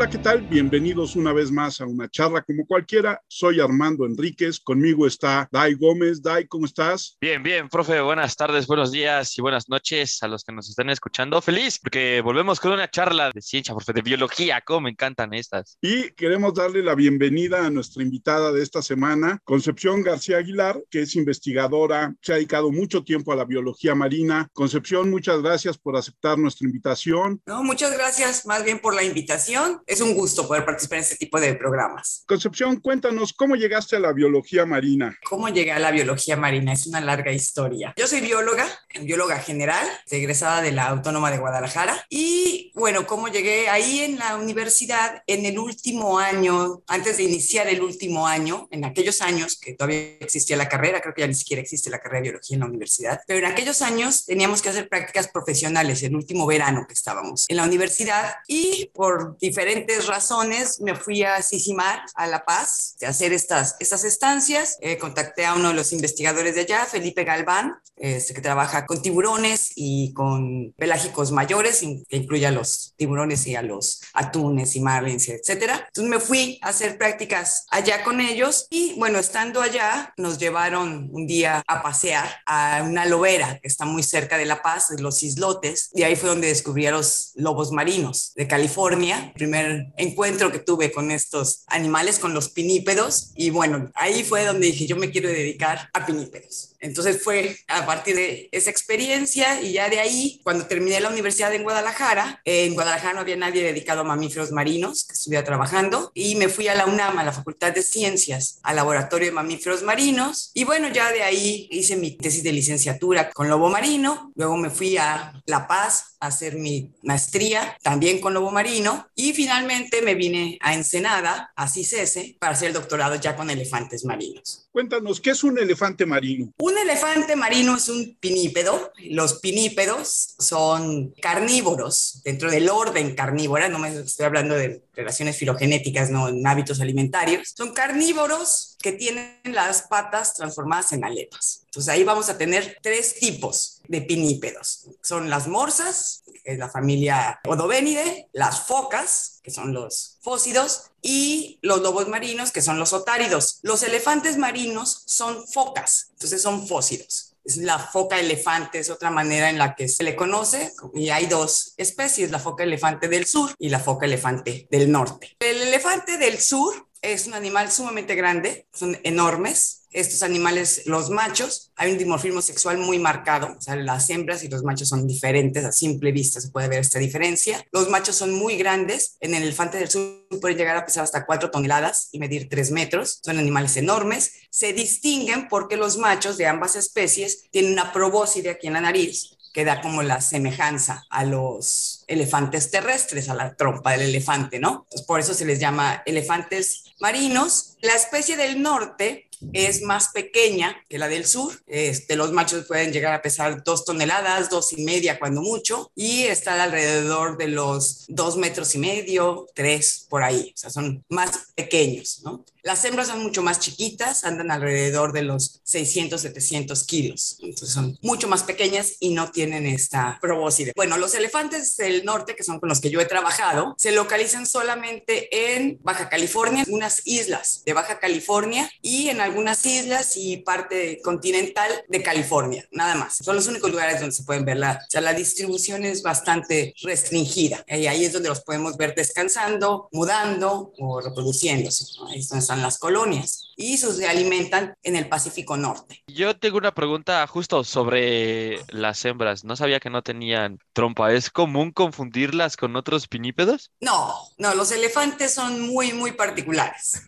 Hola, ¿qué tal? Bienvenidos una vez más a una charla como cualquiera. Soy Armando Enríquez, conmigo está Dai Gómez. Dai, ¿cómo estás? Bien, bien, profe. Buenas tardes, buenos días y buenas noches a los que nos están escuchando. Feliz porque volvemos con una charla de ciencia, profe, de biología. Cómo me encantan estas. Y queremos darle la bienvenida a nuestra invitada de esta semana, Concepción García Aguilar, que es investigadora, se ha dedicado mucho tiempo a la biología marina. Concepción, muchas gracias por aceptar nuestra invitación. No, muchas gracias más bien por la invitación es un gusto poder participar en este tipo de programas. Concepción, cuéntanos cómo llegaste a la biología marina. ¿Cómo llegué a la biología marina? Es una larga historia. Yo soy bióloga, bióloga general, egresada de la Autónoma de Guadalajara. Y bueno, ¿cómo llegué ahí en la universidad en el último año, antes de iniciar el último año, en aquellos años que todavía existía la carrera, creo que ya ni siquiera existe la carrera de biología en la universidad, pero en aquellos años teníamos que hacer prácticas profesionales, el último verano que estábamos en la universidad y por diferentes diferentes razones me fui a Sisimar, a La Paz, de hacer estas, estas estancias. Eh, contacté a uno de los investigadores de allá, Felipe Galván, este, que trabaja con tiburones y con pelágicos mayores, que incluye a los tiburones y a los atunes y marlins, etcétera. Entonces me fui a hacer prácticas allá con ellos y bueno, estando allá nos llevaron un día a pasear a una lobera que está muy cerca de La Paz, los islotes, y ahí fue donde descubrí a los lobos marinos de California. Primer encuentro que tuve con estos animales, con los pinípedos. Y bueno, ahí fue donde dije, yo me quiero dedicar a pinípedos. Entonces fue a partir de esa experiencia y ya de ahí, cuando terminé la universidad en Guadalajara, en Guadalajara no había nadie dedicado a mamíferos marinos que estuviera trabajando y me fui a la UNAM, a la Facultad de Ciencias, al laboratorio de mamíferos marinos y bueno, ya de ahí hice mi tesis de licenciatura con lobo marino, luego me fui a La Paz a hacer mi maestría también con lobo marino y finalmente me vine a Ensenada, a CICESE, para hacer el doctorado ya con elefantes marinos. Cuéntanos, ¿qué es un elefante marino? Un elefante marino es un pinípedo. Los pinípedos son carnívoros dentro del orden carnívora, no me estoy hablando de relaciones filogenéticas, no en hábitos alimentarios. Son carnívoros que tienen las patas transformadas en aletas. Entonces ahí vamos a tener tres tipos de pinípedos. Son las morsas, es la familia Odobénide, las focas, que son los fósidos, y los lobos marinos, que son los otáridos. Los elefantes marinos son focas, entonces son fósidos es la foca elefante, es otra manera en la que se le conoce, y hay dos especies, la foca elefante del sur y la foca elefante del norte. El elefante del sur es un animal sumamente grande, son enormes, estos animales, los machos, hay un dimorfismo sexual muy marcado, o sea, las hembras y los machos son diferentes, a simple vista se puede ver esta diferencia. Los machos son muy grandes, en el elefante del sur pueden llegar a pesar hasta 4 toneladas y medir 3 metros, son animales enormes, se distinguen porque los machos de ambas especies tienen una probóscide aquí en la nariz, que da como la semejanza a los elefantes terrestres, a la trompa del elefante, ¿no? Por eso se les llama elefantes marinos. La especie del norte es más pequeña que la del sur. Este, los machos pueden llegar a pesar dos toneladas, dos y media cuando mucho, y están alrededor de los dos metros y medio, tres por ahí. O sea, son más pequeños, ¿no? Las hembras son mucho más chiquitas, andan alrededor de los 600, 700 kilos. Entonces son mucho más pequeñas y no tienen esta probóscide. Bueno, los elefantes del norte, que son con los que yo he trabajado, se localizan solamente en Baja California, unas islas de Baja California y en algunas islas y parte continental de California, nada más. Son los únicos lugares donde se pueden ver la, o sea, la distribución es bastante restringida y ahí es donde los podemos ver descansando, mudando o reproduciéndose. Ahí están las colonias y se alimentan en el Pacífico Norte. Yo tengo una pregunta justo sobre las hembras. No sabía que no tenían trompa. ¿Es común confundirlas con otros pinípedos? No, no, los elefantes son muy, muy particulares.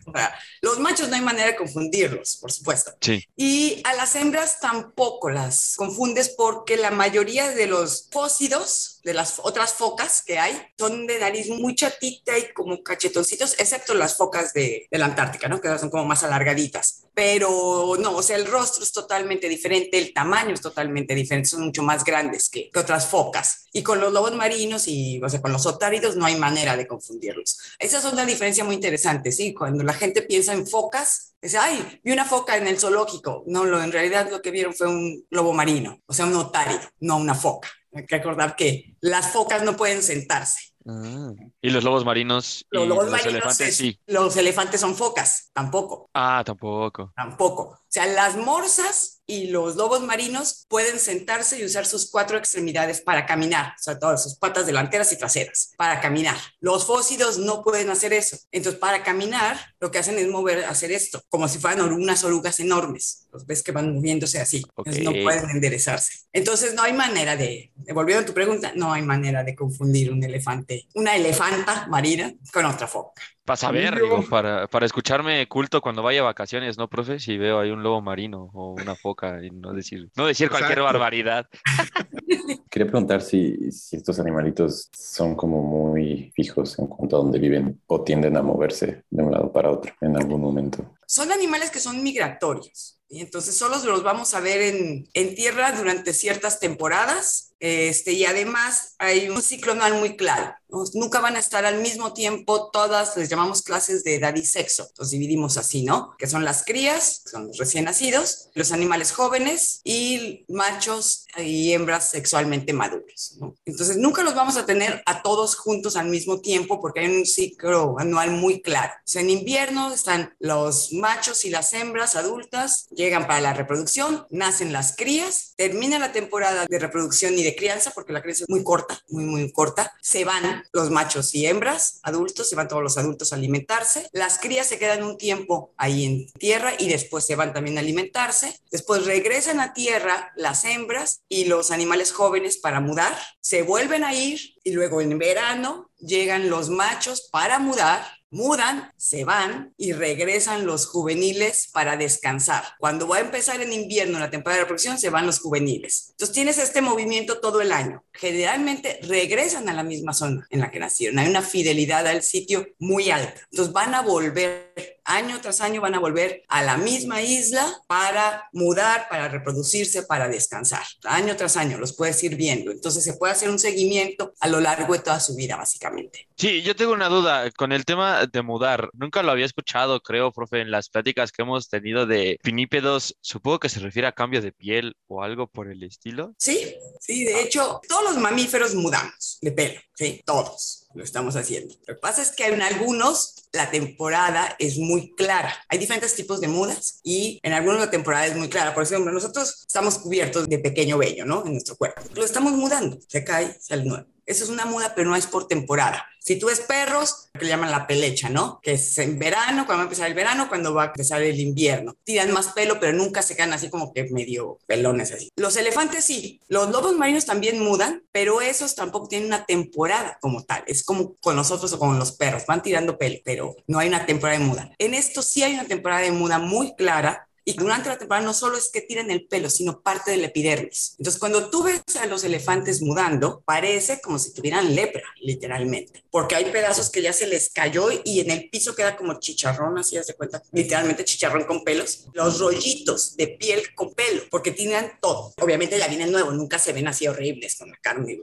los machos no hay manera de confundirlos, por supuesto. Sí. Y a las hembras tampoco las confundes porque la mayoría de los fósidos de las otras focas que hay son de nariz muy chatita y como cachetoncitos, excepto las focas de, de la Antártica, ¿no? Que son como más alargaditas. Pero no, o sea, el rostro es totalmente diferente, el tamaño es totalmente diferente, son mucho más grandes que, que otras focas. Y con los lobos marinos y, o sea, con los otáridos no hay manera de confundirlos. Esa es una diferencia muy interesante, ¿sí? Cuando la gente piensa en focas, dice, ay, vi una foca en el zoológico. No, lo, en realidad lo que vieron fue un lobo marino, o sea, un otárido, no una foca. Hay que recordar que las focas no pueden sentarse. Ah. Y los lobos marinos. Los y lobos los marinos elefantes, es- sí. Los elefantes son focas, tampoco, Ah, tampoco. tampoco. O sea, las morsas y los lobos marinos pueden sentarse y usar sus cuatro extremidades para caminar, o sea, todas sus patas delanteras y traseras, para caminar. Los fósidos no pueden hacer eso. Entonces, para caminar, lo que hacen es mover, hacer esto, como si fueran unas orugas enormes. Los ves que van moviéndose así. Entonces, no pueden enderezarse. Entonces, no hay manera de, volviendo a tu pregunta, no hay manera de confundir un elefante, una elefanta marina con otra foca. Para saber, digo, para, para escucharme culto cuando vaya a vacaciones, ¿no, profe? Si veo ahí un lobo marino o una foca y no decir, no decir cualquier Exacto. barbaridad. Quería preguntar si, si estos animalitos son como muy fijos en cuanto a dónde viven o tienden a moverse de un lado para otro en algún momento. son animales que son migratorios. Y entonces solo los vamos a ver en, en tierra durante ciertas temporadas. Este, y además hay un ciclo anual muy claro. Nunca van a estar al mismo tiempo todas, les llamamos clases de edad y sexo. Los dividimos así, ¿no? Que son las crías, son los recién nacidos, los animales jóvenes y machos y hembras sexualmente maduros. Entonces nunca los vamos a tener a todos juntos al mismo tiempo porque hay un ciclo anual muy claro. En invierno están los machos y las hembras adultas, llegan para la reproducción, nacen las crías, termina la temporada de reproducción y de crianza, porque la crianza es muy corta, muy, muy corta, se van los machos y hembras adultos, se van todos los adultos a alimentarse, las crías se quedan un tiempo ahí en tierra y después se van también a alimentarse, después regresan a tierra las hembras y los animales jóvenes para mudar, se vuelven a ir y luego en verano llegan los machos para mudar mudan, se van y regresan los juveniles para descansar. Cuando va a empezar en invierno la temporada de reproducción, se van los juveniles. Entonces tienes este movimiento todo el año. Generalmente regresan a la misma zona en la que nacieron. Hay una fidelidad al sitio muy alta. Entonces van a volver año tras año van a volver a la misma isla para mudar, para reproducirse, para descansar. Año tras año los puedes ir viendo. Entonces se puede hacer un seguimiento a lo largo de toda su vida, básicamente. Sí, yo tengo una duda con el tema de mudar. Nunca lo había escuchado, creo, profe, en las pláticas que hemos tenido de pinípedos. Supongo que se refiere a cambio de piel o algo por el estilo. Sí, sí, de hecho, todos los mamíferos mudamos de pelo, sí, todos lo estamos haciendo. Lo que pasa es que en algunos la temporada es muy clara. Hay diferentes tipos de mudas y en algunos la temporada es muy clara. Por ejemplo, nosotros estamos cubiertos de pequeño vello, ¿no? En nuestro cuerpo. Lo estamos mudando, se cae, sale nuevo. Eso es una muda, pero no es por temporada. Si tú ves perros, que le llaman la pelecha, ¿no? Que es en verano, cuando va a empezar el verano, cuando va a empezar el invierno. Tiran más pelo, pero nunca se quedan así como que medio pelones así. Los elefantes sí. Los lobos marinos también mudan, pero esos tampoco tienen una temporada como tal. Es como con nosotros o con los perros. Van tirando pelo, pero no hay una temporada de muda. En esto sí hay una temporada de muda muy clara la temporada no solo es que tiran el pelo, sino parte del epidermis. Entonces, cuando tú ves a los elefantes mudando, parece como si tuvieran lepra, literalmente, porque hay pedazos que ya se les cayó y en el piso queda como chicharrón, así de cuenta, literalmente chicharrón con pelos. Los rollitos de piel con pelo, porque tienen todo. Obviamente ya viene nuevo, nunca se ven así horribles con la carne,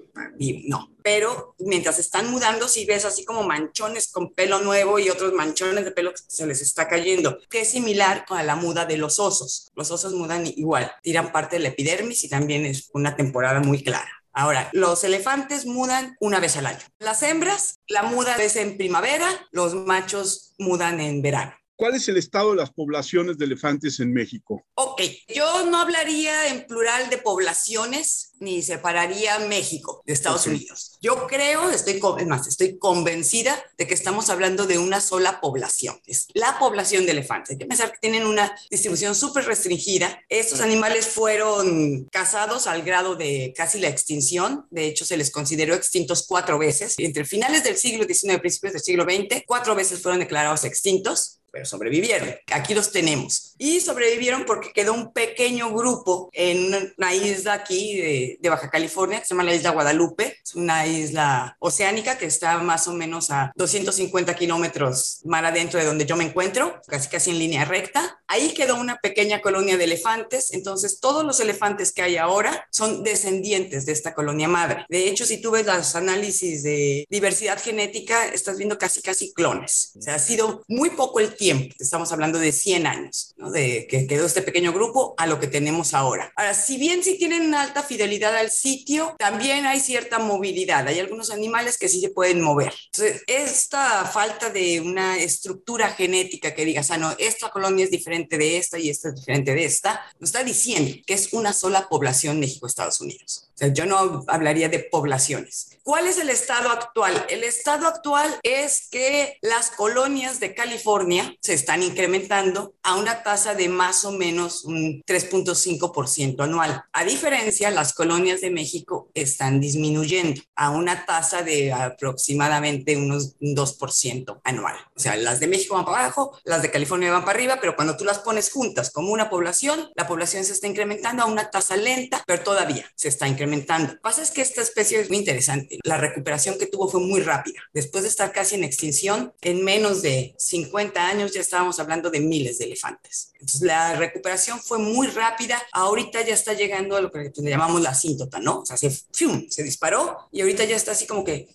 no. Pero mientras están mudando, si ves así como manchones con pelo nuevo y otros manchones de pelo que se les está cayendo, que es similar con la muda de los osos. Los osos mudan igual, tiran parte del epidermis y también es una temporada muy clara. Ahora, los elefantes mudan una vez al año. Las hembras, la muda es en primavera, los machos mudan en verano. ¿Cuál es el estado de las poblaciones de elefantes en México? Ok, yo no hablaría en plural de poblaciones ni separaría México de Estados Ok. Unidos. Yo creo, estoy, es más, estoy convencida de que estamos hablando de una sola población. Es la población de elefantes. Hay que pensar que tienen una distribución súper restringida. Estos animales fueron cazados al grado de casi la extinción. De hecho, se les consideró extintos cuatro veces. Entre finales del siglo XIX y principios del siglo XX, cuatro veces fueron declarados extintos pero sobrevivieron. Aquí los tenemos. Y sobrevivieron porque quedó un pequeño grupo en una isla aquí de, de, Baja California, que se llama la isla Guadalupe. Es una isla oceánica que está más o menos a 250 kilómetros mar adentro de donde yo me encuentro, casi casi en línea recta. Ahí quedó una pequeña colonia de elefantes. Entonces, todos los elefantes que hay ahora son descendientes de esta colonia madre. De hecho, si tú ves los análisis de diversidad genética, estás viendo casi casi clones. O sea, ha sido muy poco el tiempo. Estamos hablando de 100 años, ¿no? De que quedó este pequeño grupo a lo que tenemos ahora. Ahora, si bien sí tienen alta fidelidad al sitio, también hay cierta movilidad. Hay algunos animales que sí se pueden mover. Entonces, esta falta de una estructura genética que digas, ah, no, esta colonia es diferente de esta y esta es diferente de esta, nos está diciendo que es una sola población México-Estados Unidos. O sea, yo no hablaría de poblaciones. ¿Cuál es el estado actual? El estado actual es que las colonias de California se están incrementando a una tasa de más o menos un 3.5% anual. A diferencia, las colonias de México están disminuyendo a una tasa de aproximadamente unos 2% anual. O sea, las de México van para abajo, las de California van para arriba, pero cuando tú las pones juntas como una población, la población se está incrementando a una tasa lenta, pero todavía se está incrementando. Lo que pasa es que esta especie es muy interesante la recuperación que tuvo fue muy rápida. Después de estar casi en extinción, en menos de 50 años ya estábamos hablando de miles de elefantes. Entonces la recuperación fue muy rápida. Ahorita ya está llegando a lo que le llamamos la asíntota, ¿no? O sea, se, se disparó y ahorita ya está así como que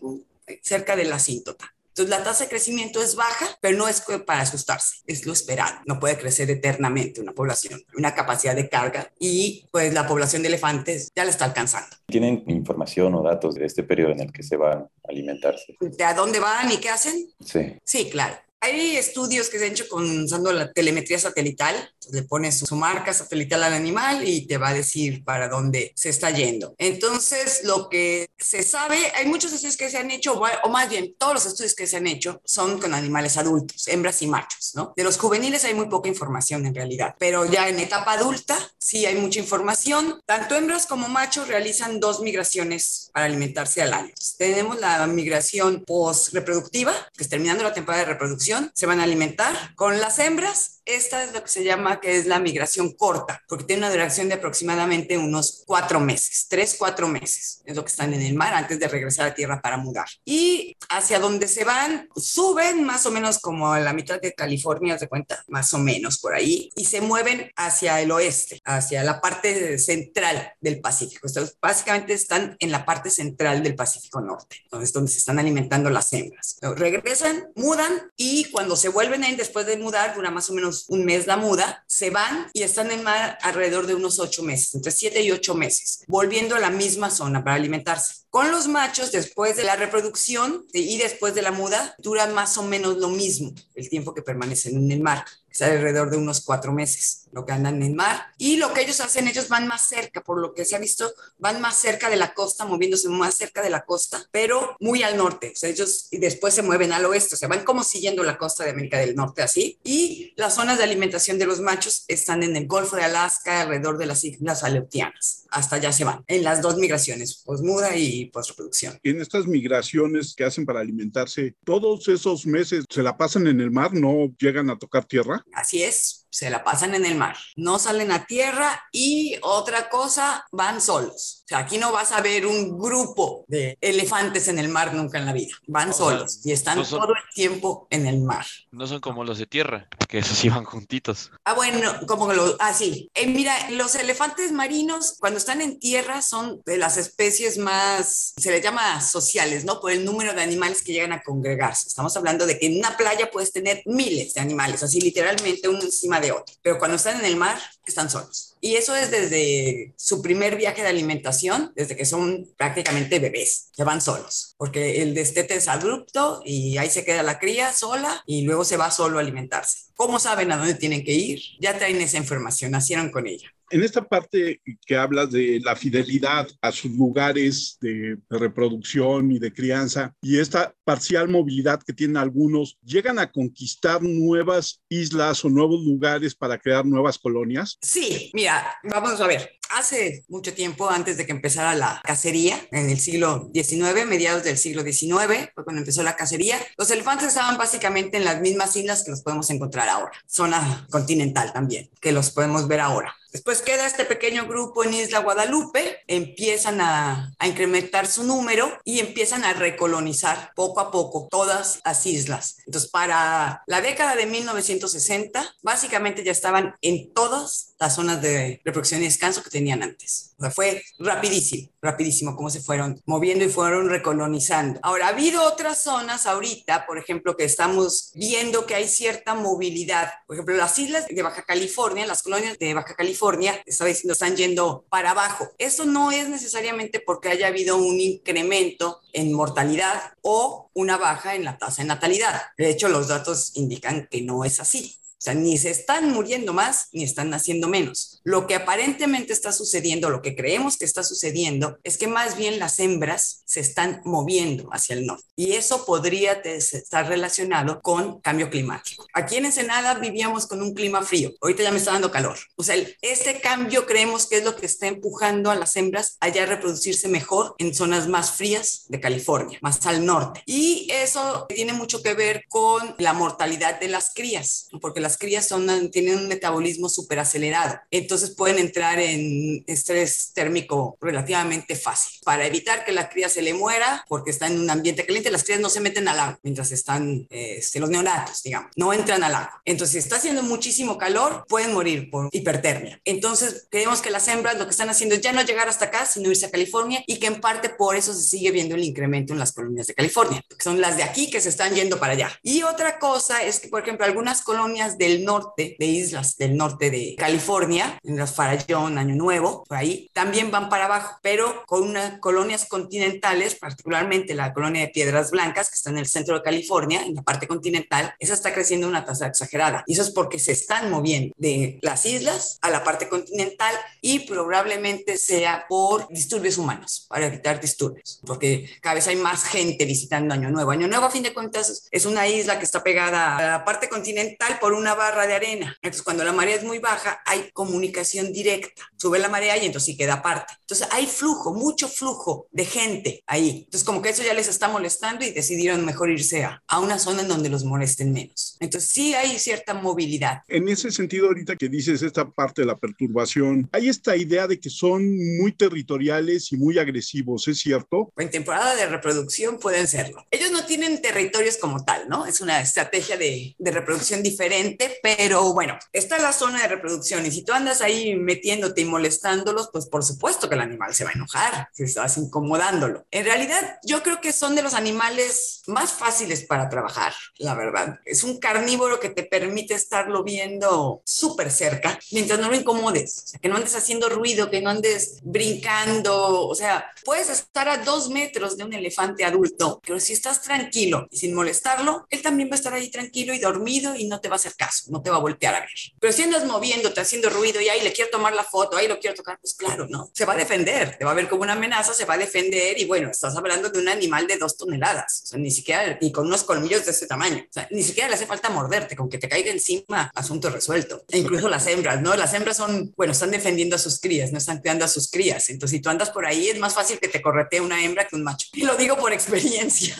cerca de la asíntota. Entonces, la tasa de crecimiento es baja, pero no es para asustarse, es lo esperado. No puede crecer eternamente una población, una capacidad de carga y pues la población de elefantes ya la está alcanzando. ¿Tienen información o datos de este periodo en el que se van a alimentarse? ¿De a dónde van y qué hacen? Sí. Sí, claro. Hay estudios que se han hecho con, usando la telemetría satelital. le pones su, marca satelital al animal y te va a decir para dónde se está yendo. Entonces, lo que se sabe, hay muchos estudios que se han hecho, o más bien todos los estudios que se han hecho son con animales adultos, hembras y machos, ¿no? De los juveniles hay muy poca información en realidad, pero ya en etapa adulta sí hay mucha información. Tanto hembras como machos realizan dos migraciones para alimentarse al año. tenemos la migración post-reproductiva, que es terminando la temporada de reproducción se van a alimentar. Con las hembras, esta es lo que se llama que es la migración corta, porque tiene una duración de aproximadamente unos cuatro meses, tres, cuatro meses, es lo que están en el mar antes de regresar a tierra para mudar. Y hacia donde se van, suben más o menos como a la mitad de California, ¿se cuenta? Más o menos por ahí, y se mueven hacia el oeste, hacia la parte central del Pacífico. Entonces, básicamente están en la parte central del Pacífico Norte, donde donde se están alimentando las hembras. regresan, mudan y cuando se vuelven a ir después de mudar, dura más o menos un mes la muda, se van y están en mar alrededor de unos ocho meses, entre siete y ocho meses, volviendo a la misma zona para alimentarse. Con los machos, después de la reproducción y después de la muda, dura más o menos lo mismo el tiempo que permanecen en el mar, que es alrededor de unos cuatro meses, lo que andan en el mar. Y lo que ellos hacen, ellos van más cerca, por lo que se ha visto, van más cerca de la costa, moviéndose más cerca de la costa, pero muy al norte. O sea, ellos y después se mueven al oeste, o sea, van como siguiendo la costa de América del Norte así. Y las zonas de alimentación de los machos están en el Golfo de Alaska, alrededor de las islas Aleutianas. Hasta allá se van, en las dos migraciones, posmuda y postreproducción. En estas migraciones que hacen para alimentarse, todos esos meses se la pasan en el mar, no llegan a tocar tierra. Así es se la pasan en el mar, no salen a tierra y otra cosa, van solos. O sea, aquí no vas a ver un grupo de elefantes en el mar nunca en la vida, van solos y están todo el tiempo en el mar. No son como los de tierra, que esos iban juntitos. Ah, bueno, como los, ah, sí. Eh, mira, los elefantes marinos cuando están en tierra son de las especies más, se les llama sociales, ¿no? Por el número de animales que llegan a congregarse. Estamos hablando de que en una playa puedes tener miles de animales, así literalmente uno encima de otro. Pero cuando están en el mar, están solos. Y eso es desde su primer viaje de alimentación, desde que son prácticamente bebés, que van solos, porque el destete es abrupto y ahí se queda la cría sola y luego se va solo a alimentarse. ¿Cómo saben a dónde tienen que ir? Ya traen esa información, nacieron con ella. En esta parte que hablas de la fidelidad a sus lugares de, reproducción y de crianza y esta parcial movilidad que tienen algunos, ¿llegan a conquistar nuevas islas o nuevos lugares para crear nuevas colonias? Sí, mira, vamos a ver. Hace mucho tiempo, antes de que empezara la cacería, en el siglo XIX, mediados del siglo XIX, fue cuando empezó la cacería, los elefantes estaban básicamente en las mismas islas que los podemos encontrar ahora, zona continental también, que los podemos ver ahora. Después queda este pequeño grupo en Isla Guadalupe, empiezan a, incrementar su número y empiezan a recolonizar poco a poco todas las islas. Entonces, para la década de 1960, básicamente ya estaban en todas las zonas de reproducción y descanso que tenían antes. O sea, fue rapidísimo, rapidísimo cómo se fueron moviendo y fueron recolonizando. Ahora, ha habido otras zonas ahorita, por ejemplo, que estamos viendo que hay cierta movilidad. Por ejemplo, las islas de Baja California, las colonias de Baja California, estaba diciendo, están yendo para abajo. Eso no es necesariamente porque haya habido un incremento en mortalidad o una baja en la tasa de natalidad. De hecho, los datos indican que no es así. Sea, ni se están muriendo más, ni están naciendo menos. Lo que aparentemente está sucediendo, lo que creemos que está sucediendo, es que más bien las hembras se están moviendo hacia el norte. Y eso podría estar relacionado con cambio climático. Aquí en Ensenada vivíamos con un clima frío. Ahorita ya me está dando calor. O sea, este cambio creemos que es lo que está empujando a las hembras allá a reproducirse mejor en zonas más frías de California, más al norte. Y eso tiene mucho que ver con la mortalidad de las crías, porque las crías son, tienen un metabolismo súper acelerado, entonces pueden entrar en estrés térmico relativamente fácil. Para evitar que la cría se le muera, porque está en un ambiente caliente, las crías no se meten al agua mientras están este, los neonatos, digamos, no entran al agua. Entonces, si está haciendo muchísimo calor, pueden morir por hipertermia. Entonces, creemos que las hembras lo que están haciendo es ya no llegar hasta acá, sino irse a California y que en parte por eso se sigue viendo el incremento en las colonias de California, que son las de aquí que se están yendo para allá. Y otra cosa es que, por ejemplo, algunas colonias del norte, de islas del norte de California, en las Farallón, Año Nuevo, por ahí, también van para abajo, pero con unas colonias continentales, particularmente la colonia de Piedras Blancas, que está en el centro de California, en la parte continental, esa está creciendo a una tasa exagerada. Y eso es porque se están moviendo de las islas a la parte continental y probablemente sea por disturbios humanos, para evitar disturbios, porque cada vez hay más gente visitando Año Nuevo. Año Nuevo, a fin de cuentas, es una isla que está pegada a la parte continental por un una barra de arena. Entonces, cuando la marea es muy baja, hay comunicación directa. Sube la marea y entonces sí queda aparte. Entonces, hay flujo, mucho flujo de gente ahí. Entonces, como que eso ya les está molestando y decidieron mejor irse a, a una zona en donde los molesten menos. Entonces, sí hay cierta movilidad. En ese sentido, ahorita que dices esta parte de la perturbación, hay esta idea de que son muy territoriales y muy agresivos, ¿es cierto? En temporada de reproducción pueden serlo. Ellos no tienen territorios como tal, ¿no? Es una estrategia de, de reproducción diferente pero bueno, está la zona de reproducción y si tú andas ahí metiéndote y molestándolos, pues por supuesto que el animal se va a enojar si estás incomodándolo. En realidad, yo creo que son de los animales más fáciles para trabajar, la verdad. Es un carnívoro que te permite estarlo viendo súper cerca mientras no lo incomodes, o sea, que no andes haciendo ruido, que no andes brincando, o sea, puedes estar a dos metros de un elefante adulto, pero si estás tranquilo y sin molestarlo, él también va a estar ahí tranquilo y dormido y no te va a hacer caso, no te va a voltear a ver. Pero si andas moviéndote, haciendo ruido y ahí le quiero tomar la foto, ahí lo quiero tocar, pues claro, no. Se va a defender, te va a ver como una amenaza, se va a defender y bueno, estás hablando de un animal de dos toneladas, o sea, ni siquiera, y con unos colmillos de ese tamaño, o sea, ni siquiera le hace falta morderte, con que te caiga encima, asunto resuelto. E incluso las hembras, ¿no? Las hembras son, bueno, están defendiendo a sus crías, no están cuidando a sus crías. Entonces, si tú andas por ahí, es más fácil que te corretee una hembra que un macho. Y lo digo por experiencia.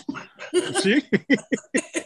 Sí.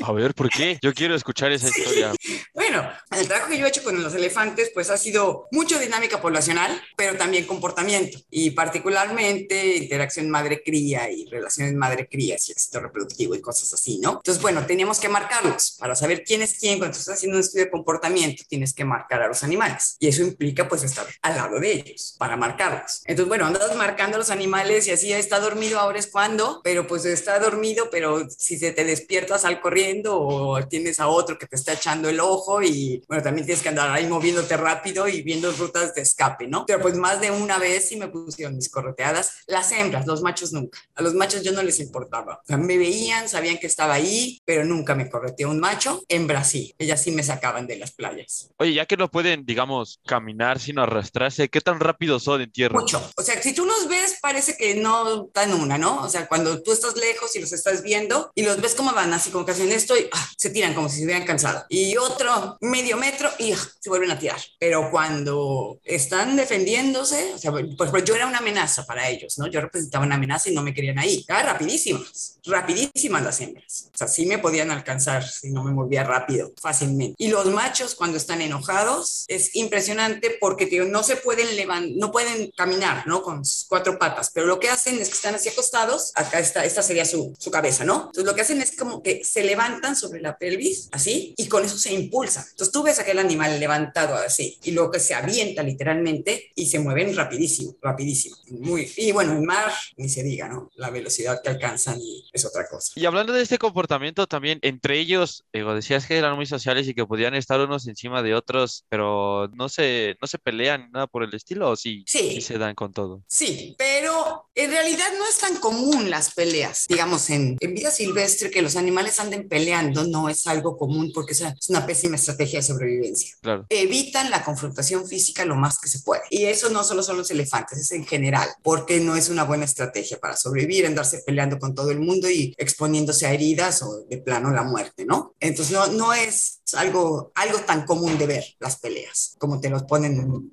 A ver, ¿por qué? Yo quiero escuchar esa historia. Bueno, el trabajo que yo he hecho con los elefantes, pues ha sido mucho dinámica poblacional, pero también comportamiento y particularmente interacción madre-cría y relaciones madre-cría y éxito reproductivo y cosas así, ¿no? Entonces, bueno, teníamos que marcarlos para saber quién es quién. Cuando estás haciendo un estudio de comportamiento, tienes que marcar a los animales y eso implica pues estar al lado de ellos para marcarlos. Entonces, bueno, andas marcando a los animales y así está dormido, ahora es cuando, pero pues está dormido, pero si se te despiertas al o tienes a otro que te está echando el ojo y bueno, también tienes que andar ahí moviéndote rápido y viendo rutas de escape, ¿no? Pero pues más de una vez sí me pusieron mis correteadas. Las hembras, los machos nunca. A los machos yo no les importaba. O sea, me veían, sabían que estaba ahí, pero nunca me correteó un macho. En Brasil, ellas sí me sacaban de las playas. Oye, ya que no pueden, digamos, caminar sin arrastrarse, ¿qué tan rápido son en tierra? Mucho. O sea, si tú los ves, parece que no dan una, ¿no? O sea, cuando tú estás lejos y los estás viendo y los ves como van así, como que hacen esto y ah, se tiran como si se hubieran cansado. Y otro medio metro y ah, se vuelven a tirar. Pero cuando están defendiéndose, o sea, pues, yo era una amenaza para ellos, ¿no? Yo representaba una amenaza y no me querían ahí. Estaban rapidísimas, rapidísimas las hembras. O sea, sí me podían alcanzar si no me movía rápido, fácilmente. Y los machos cuando están enojados es impresionante porque tío, no se pueden levantar, no pueden caminar, ¿no? Con cuatro patas, pero lo que hacen es que están así acostados, acá está, esta sería su, su cabeza, ¿no? Entonces lo que hacen es como que se levantan levantan sobre la pelvis, así, y con eso se impulsan. Entonces tú ves aquel animal levantado así, y luego que se avienta literalmente y se mueven rapidísimo, rapidísimo. Muy, y bueno, en mar, ni se diga, ¿no? La velocidad que alcanzan es otra cosa. Y hablando de este comportamiento también, entre ellos, digo, decías que eran muy sociales y que podían estar unos encima de otros, pero no se, no se pelean nada por el estilo, ¿o sí? Sí. se dan con todo. Sí, pero en realidad no es tan común las peleas. Digamos, en, en vida silvestre que los animales anden peleando no es algo común porque es una pésima estrategia de sobrevivencia. Claro. Evitan la confrontación física lo más que se puede. Y eso no solo son los elefantes, es en general, porque no es una buena estrategia para sobrevivir, andarse peleando con todo el mundo y exponiéndose a heridas o de plano la muerte, ¿no? Entonces no, no es algo, algo tan común de ver las peleas, como te los ponen en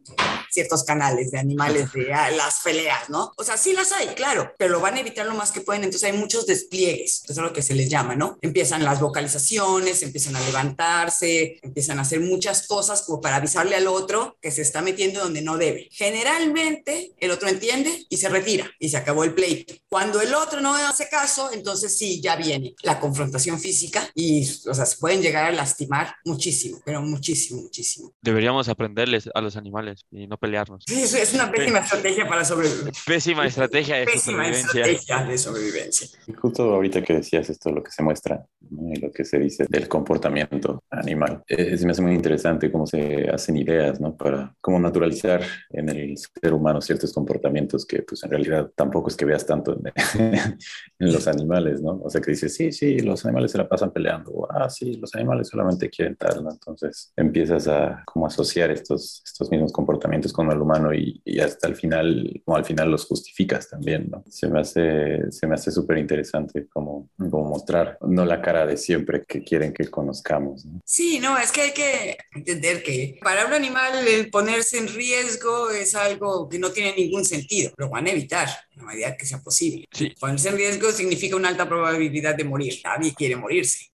ciertos canales de animales de ah, las peleas, ¿no? O sea, sí las hay, claro, pero lo van a evitar lo más que pueden, entonces hay muchos despliegues, eso es lo que se les llama, ¿no? Empiezan las vocalizaciones, empiezan a levantarse, empiezan a hacer muchas cosas como para avisarle al otro que se está metiendo donde no debe. Generalmente el otro entiende y se retira y se acabó el pleito. Cuando el otro no hace caso, entonces sí, ya viene la confrontación física y, o sea, se pueden llegar a lastimar muchísimo, pero muchísimo, muchísimo. Deberíamos aprenderles a los animales y no pelearnos. Sí, es una pésima estrategia para sobrevivir. Pésima estrategia de Pésima supervivencia. estrategia de sobrevivencia. Y justo ahorita que decías esto, lo que se muestra ¿no? y lo que se dice del comportamiento animal, eh, se me hace muy interesante cómo se hacen ideas, ¿no? Para cómo naturalizar en el ser humano ciertos comportamientos que, pues, en realidad tampoco es que veas tanto en, en los animales, ¿no? O sea, que dices, sí, sí, los animales se la pasan peleando, o, ah, sí, los animales solamente quieren tal, ¿no? Entonces empiezas a como asociar estos, estos mismos comportamientos con el humano y, y hasta el final, como al final los justificas también, ¿no? Se me hace, se me hace súper interesante como, como mostrar, no la cara de siempre que quieren que conozcamos, ¿no? Sí, no, es que hay que entender que para un animal el ponerse en riesgo es algo que no tiene ningún sentido. Lo van a evitar la medida que sea posible. Sí. Ponerse en riesgo significa una alta probabilidad de morir. Nadie quiere morirse.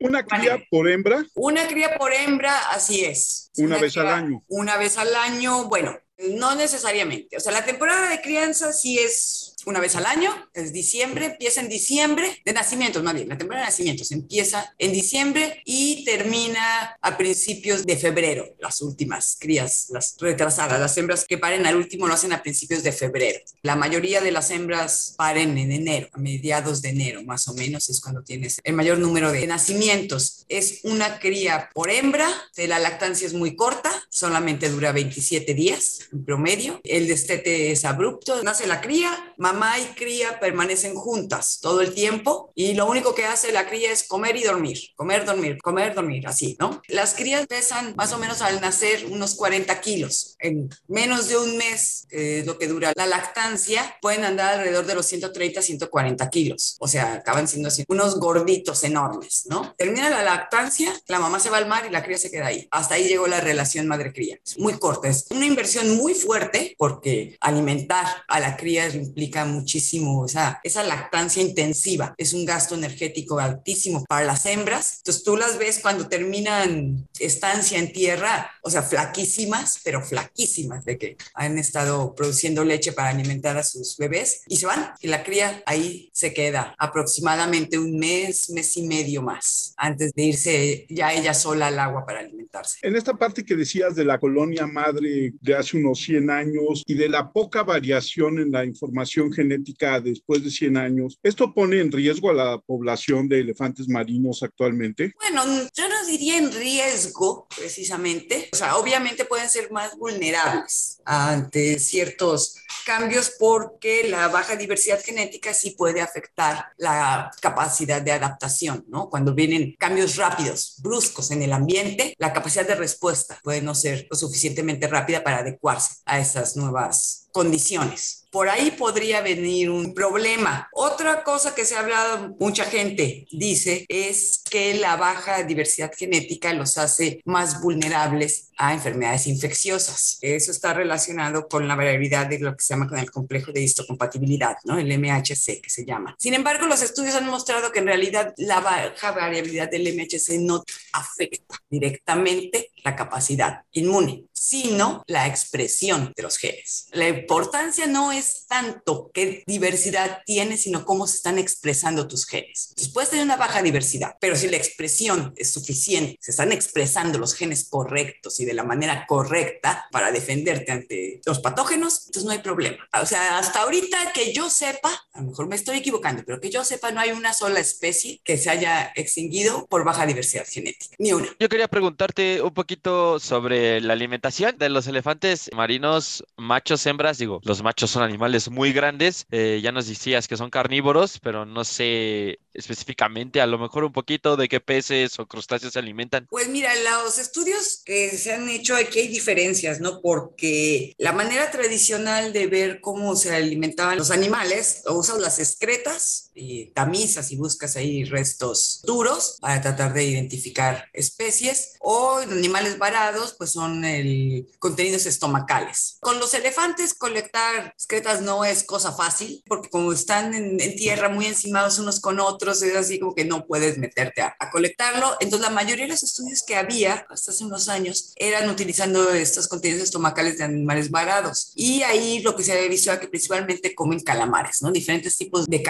Una cría por hembra Una cría por hembra, así es. Una vez cría- al año. Una vez al año, bueno, no necesariamente. O sea, la temporada de crianza sí es una vez al año, es diciembre, empieza en diciembre, de nacimientos más bien, la temporada de nacimientos empieza en diciembre y termina a principios de febrero, las últimas crías, las retrasadas, las hembras que paren al último lo hacen a principios de febrero. La mayoría de las hembras paren en enero, a mediados de enero más o menos es cuando tienes el mayor número de nacimientos. Es una cría por hembra, la lactancia es muy corta, solamente dura 27 días en promedio. El destete es abrupto, nace la cría, mamá y cría permanecen juntas todo el tiempo y lo único que hace la cría es comer y dormir, comer, dormir, comer, dormir, así, ¿no? Las crías pesan más o menos al nacer unos 40 kilos. En menos de un mes, es lo que dura la lactancia, pueden andar alrededor de los 130, 140 kilos. O sea, acaban siendo así, unos gorditos enormes, ¿no? Termina la lactancia, la mamá se va al mar y la cría se queda ahí. Hasta ahí llegó la relación madre-cría. Muy corta, es una inversión muy fuerte porque alimentar a la cría implica muchísimo, o sea, esa lactancia intensiva es un gasto energético altísimo para las hembras. Entonces tú las ves cuando terminan estancia en tierra, o sea, flaquísimas, pero flaquísimas de que han estado produciendo leche para alimentar a sus bebés y se van y la cría ahí se queda aproximadamente un mes, mes y medio más antes de irse ya ella sola al agua para alimentarse. En esta parte que decías de la colonia madre de hace unos 100 años y de la poca variación en la información genética después de 100 años, ¿esto pone en riesgo a la población de elefantes marinos actualmente? Bueno, yo no diría en riesgo precisamente. O sea, obviamente pueden ser más vulnerables ante ciertos cambios porque la baja diversidad genética sí puede afectar la capacidad de adaptación, ¿no? Cuando vienen cambios rápidos, bruscos en el ambiente, la capacidad de respuesta puede no ser lo suficientemente rápida para adecuarse a esas nuevas condiciones. Por ahí podría venir un problema. Otra cosa que se ha hablado, mucha gente dice, es que la baja diversidad genética los hace más vulnerables a enfermedades infecciosas. Eso está relacionado con la variabilidad de lo que se llama con el complejo de histocompatibilidad, ¿no? El MHC que se llama. Sin embargo, los estudios han mostrado que en realidad la baja variabilidad del MHC no afecta directamente la capacidad inmune. sino la expresión de los genes. La importancia no es tanto qué diversidad tienes, sino cómo se están expresando tus genes. Entonces puedes tener una baja diversidad, pero si la expresión es suficiente, se están expresando los genes correctos y de la manera correcta para defenderte ante los patógenos, entonces no hay problema. O sea, hasta ahorita que yo sepa, a lo mejor me estoy equivocando, pero que yo sepa, no hay una sola especie que se haya extinguido por baja diversidad genética, ni una. Yo quería preguntarte un poquito sobre la alimentación de los elefantes marinos, machos, hembras. Digo, los machos son animales muy grandes. Eh, ya nos decías que son carnívoros, pero no sé específicamente, a lo mejor un poquito de qué peces o crustáceos se alimentan. Pues mira, los estudios que se han hecho aquí hay diferencias, ¿no? Porque la manera tradicional de ver cómo se alimentaban los animales, usas las excretas y tamizas y buscas ahí restos duros para tratar de identificar especies, o animales varados, pues son el contenidos estomacales. Con los elefantes colectar excretas no es cosa fácil, porque como están en, en tierra muy encimados unos con otros, es así como que no puedes meterte a, a colectarlo. Entonces la mayoría de los estudios que había hasta hace unos años eran utilizando estos contenidos estomacales de animales varados. Y ahí lo que se había visto era que principalmente comen calamares, ¿no? Diferentes tipos de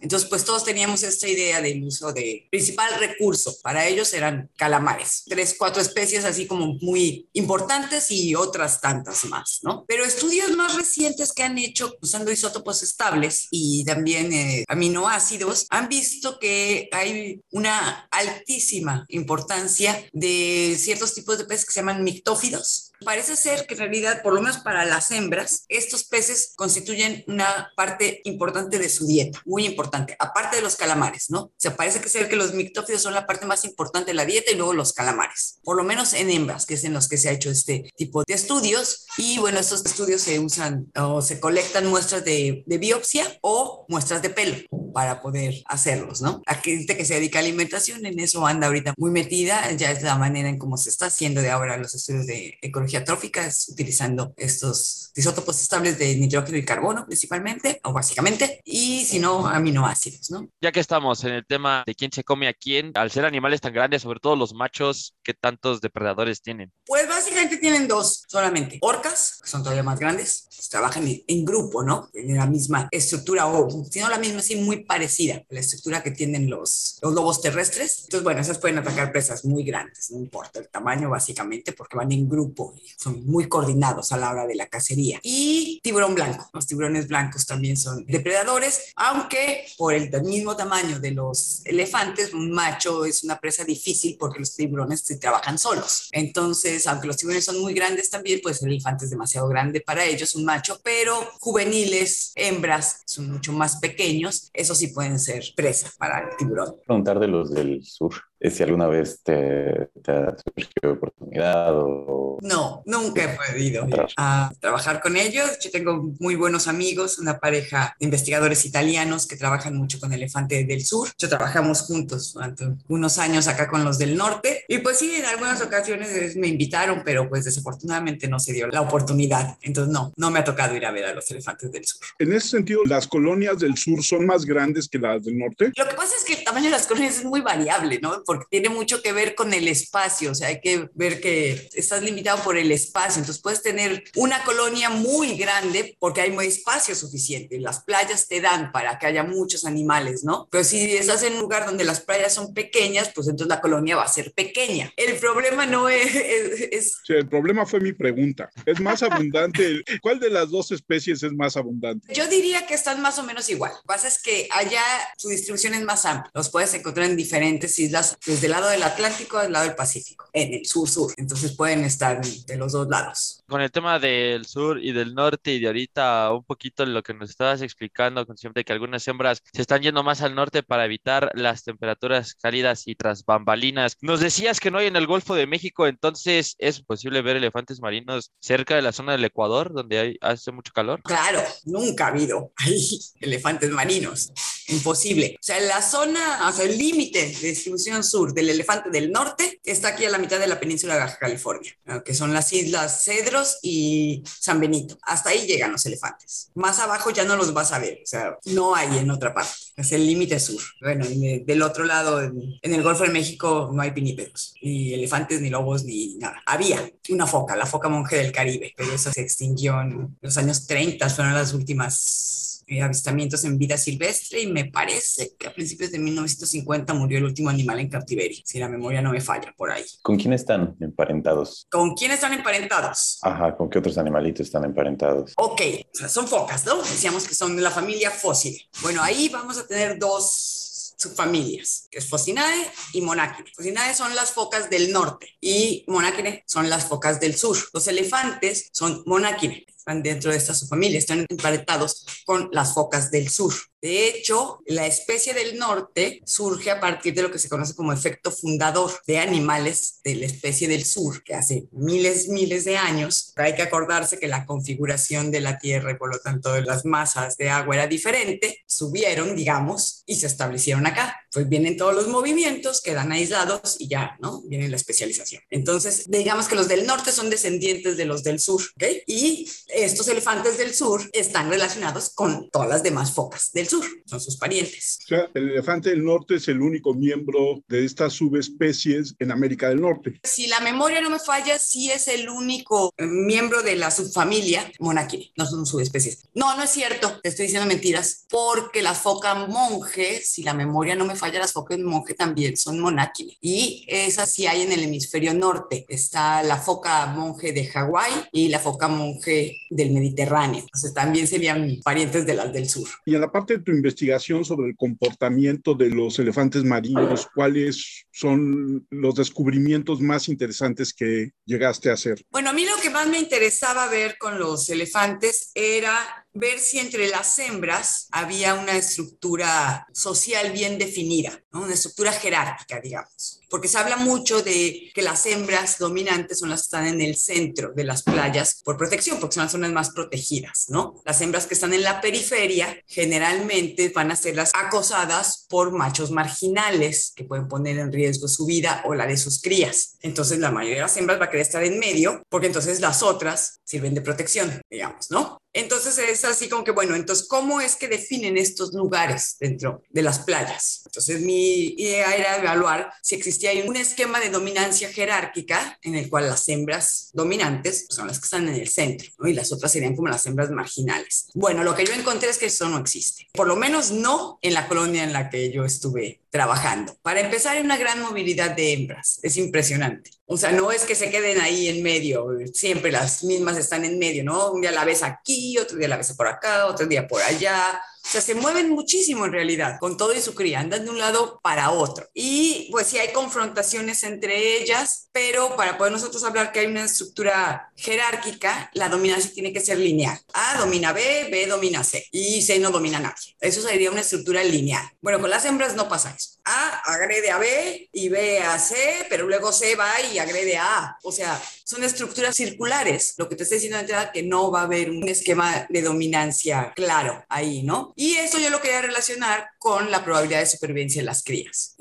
Entonces, pues todos teníamos esta idea del uso de principal recurso. Para ellos eran calamares. Tres, cuatro especies así como muy importantes y otras tantas más, ¿no? Pero estudios más recientes que han hecho usando isótopos estables y también eh, aminoácidos han visto que hay una altísima importancia de ciertos tipos de peces que se llaman mictófidos. Parece ser que en realidad, por lo menos para las hembras, estos peces constituyen una parte importante de su dieta, muy importante, aparte de los calamares, ¿no? O sea, parece que ser que los mictófidos son la parte más importante de la dieta y luego los calamares, por lo menos en hembras, que es en los que se ha hecho este tipo de estudios. Y bueno, estos estudios se usan o se colectan muestras de, de biopsia o muestras de pelo para poder hacerlos, ¿no? La gente que se dedica a alimentación en eso anda ahorita muy metida, ya es la manera en cómo se está haciendo de ahora los estudios de ecología trófica, es utilizando estos isótopos estables de nitrógeno y carbono principalmente, o básicamente, y si no, aminoácidos, ¿no? Ya que estamos en el tema de quién se come a quién, al ser animales tan grandes, sobre todo los machos, ¿qué tantos depredadores tienen? Pues básicamente tienen dos solamente. Orcas, que son todavía más grandes, pues trabajan en, en grupo, ¿no? En la misma estructura, o si no la misma, sí muy parecida a la estructura que tienen los, los lobos terrestres. Entonces, bueno, esas pueden atacar presas muy grandes, no importa el tamaño básicamente, porque van en grupo y son muy coordinados a la hora de la cacería. Y tiburón blanco, los tiburones blancos también son depredadores, aunque por el mismo tamaño de los elefantes, un macho es una presa difícil porque los tiburones se trabajan solos. Entonces, aunque los tiburones son muy grandes también, pues el elefante es demasiado grande para ellos, un macho, pero juveniles, hembras, son mucho más pequeñños, esos sí pueden ser presa para el tiburón. Preguntar de los del sur, si alguna vez te, te ha surgido oportunidad o... No, nunca he podido ir a trabajar con ellos. Yo tengo muy buenos amigos, una pareja de investigadores italianos que trabajan mucho con elefante del sur. Yo trabajamos juntos durante unos años acá con los del norte. Y pues sí, en algunas ocasiones me invitaron, pero pues desafortunadamente no se dio la oportunidad. Entonces no, no me ha tocado ir a ver a los elefantes del sur. En ese sentido, las colonias del sur son más grandes que las del norte. Lo que pasa es que el tamaño de las colonias es muy variable, ¿no? Porque tiene mucho que ver con el espacio, o sea, hay que ver que estás limitado por el espacio, entonces puedes tener una colonia muy grande porque hay muy espacio suficiente, las playas te dan para que haya muchos animales, ¿no? Pero si estás en un lugar donde las playas son pequeñas, pues entonces la colonia va a ser pequeña. El problema no es... es, es... Sí, el problema fue mi pregunta. ¿Es más abundante? ¿Cuál de las dos especies es más abundante? Yo diría que están más o menos igual. Lo que pasa es que allá su distribución es más amplia. Los puedes encontrar en diferentes islas, desde el lado del Atlántico al lado del Pacífico, en el sur-sur. Entonces pueden estar de los dos lados. Con el tema del sur y del norte y de ahorita un poquito lo que nos estabas explicando, con siempre que algunas hembras se están yendo más al norte para evitar las temperaturas cálidas y tras bambalinas. Nos decías que no hay en el Golfo de México, entonces es posible ver elefantes marinos cerca de la zona del Ecuador, donde hay, hace mucho calor. Claro, nunca ha habido ahí elefantes marinos. Imposible. O sea, la zona, o sea, el límite de distribución sur del elefante del norte está aquí a la mitad de la península de Baja California, que son las islas Cedros y San Benito. Hasta ahí llegan los elefantes. Más abajo ya no los vas a ver, o sea, no hay en otra parte. Es el límite sur. Bueno, del otro lado, en, el Golfo de México, no hay pinípedos, ni elefantes, ni lobos, ni nada. Había una foca, la foca monje del Caribe, pero eso se extinguió en los años 30, fueron las últimas eh, avistamientos en vida silvestre y me parece que a principios de 1950 murió el último animal en cautiverio, si la memoria no me falla por ahí. ¿Con quién están emparentados? ¿Con quién están emparentados? Ajá, ¿con qué otros animalitos están emparentados? Ok, o sea, son focas, ¿no? Decíamos que son de la familia fósil. Bueno, ahí vamos a tener dos subfamilias, que es Focinae y Monachine. Focinae son las focas del norte y Monachine son las focas del sur. Los elefantes son Monachine están dentro de esta subfamilia, están emparentados con las focas del sur. De hecho, la especie del norte surge a partir de lo que se conoce como efecto fundador de animales de la especie del sur, que hace miles, miles de años. Hay que acordarse que la configuración de la Tierra y por lo tanto las masas de agua era diferente, subieron, digamos, y se establecieron acá. Pues vienen todos los movimientos, quedan aislados y ya, ¿no? Viene la especialización. Entonces, digamos que los del norte son descendientes de los del sur, ¿ok? Y estos elefantes del sur están relacionados con todas las demás focas del sur, son sus parientes. O sea, el elefante del norte es el único miembro de estas subespecies en América del Norte. Si la memoria no me falla, sí es el único miembro de la subfamilia Monachini, no son subespecies. No, no es cierto, te estoy diciendo mentiras, porque las focas monje, si la memoria no me falla, las focas monje también son Monachini. Y esas sí hay en el hemisferio norte. Está la foca monje de Hawái y la foca monje del Mediterráneo. Entonces también serían parientes de las del sur. Y en la parte de tu investigación sobre el comportamiento de los elefantes marinos, ¿cuáles son los descubrimientos más interesantes que llegaste a hacer? Bueno, a mí lo que más me interesaba ver con los elefantes era ver si entre las hembras había una estructura social bien definida, una estructura jerárquica, digamos. Porque se habla mucho de que las hembras dominantes son las que están en el centro de las playas por protección, porque son las zonas más protegidas, ¿no? Las hembras que están en la periferia generalmente van a ser las acosadas por machos marginales que pueden poner en riesgo su vida o la de sus crías. Entonces la mayoría de las hembras va a querer estar en medio, porque entonces las otras sirven de protección, digamos, ¿no? Entonces es así como que, bueno, entonces, ¿cómo es que definen estos lugares dentro de las playas? Entonces mi idea era evaluar si existía un esquema de dominancia jerárquica en el cual las hembras dominantes son las que están en el centro y las otras serían como las hembras marginales. Bueno, lo que yo encontré es que eso no existe, por lo menos no en la colonia en la que yo estuve trabajando. Para empezar, hay una gran movilidad de hembras, es impresionante. O sea, no es que se queden ahí en medio, siempre las mismas están en medio, ¿no? Un día la ves aquí, otro día la ves por acá, otro día por allá. O sea, se mueven muchísimo en realidad, con todo y su cría, andan de un lado para otro. Y pues sí hay confrontaciones entre ellas, pero para poder nosotros hablar que hay una estructura jerárquica, la dominancia tiene que ser lineal. A domina B, B domina C y C no domina nadie. Eso sería una estructura lineal. Bueno, con las hembras no pasa eso. A agrede a B y B a C, pero luego C va y agrede a A. O sea, son estructuras circulares. Lo que te estoy diciendo de entrada que no va a haber un esquema de dominancia claro ahí, ¿no? Y eso yo lo quería relacionar con la probabilidad de supervivencia de las crías.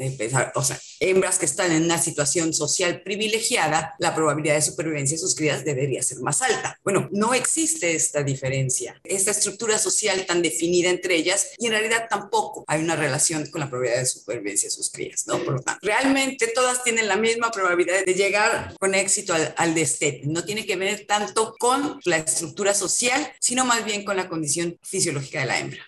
o sea, hembras que están en una situación social privilegiada, la probabilidad de supervivencia de sus crías debería ser más alta. Bueno, no existe esta diferencia, esta estructura social tan definida entre ellas y en realidad tampoco hay una relación con la probabilidad de supervivencia de sus crías, ¿no? Por lo tanto, realmente todas tienen la misma probabilidad de llegar con éxito al, al destete. No tiene que ver tanto con la estructura social, sino más bien con la condición fisiológica de la hembra.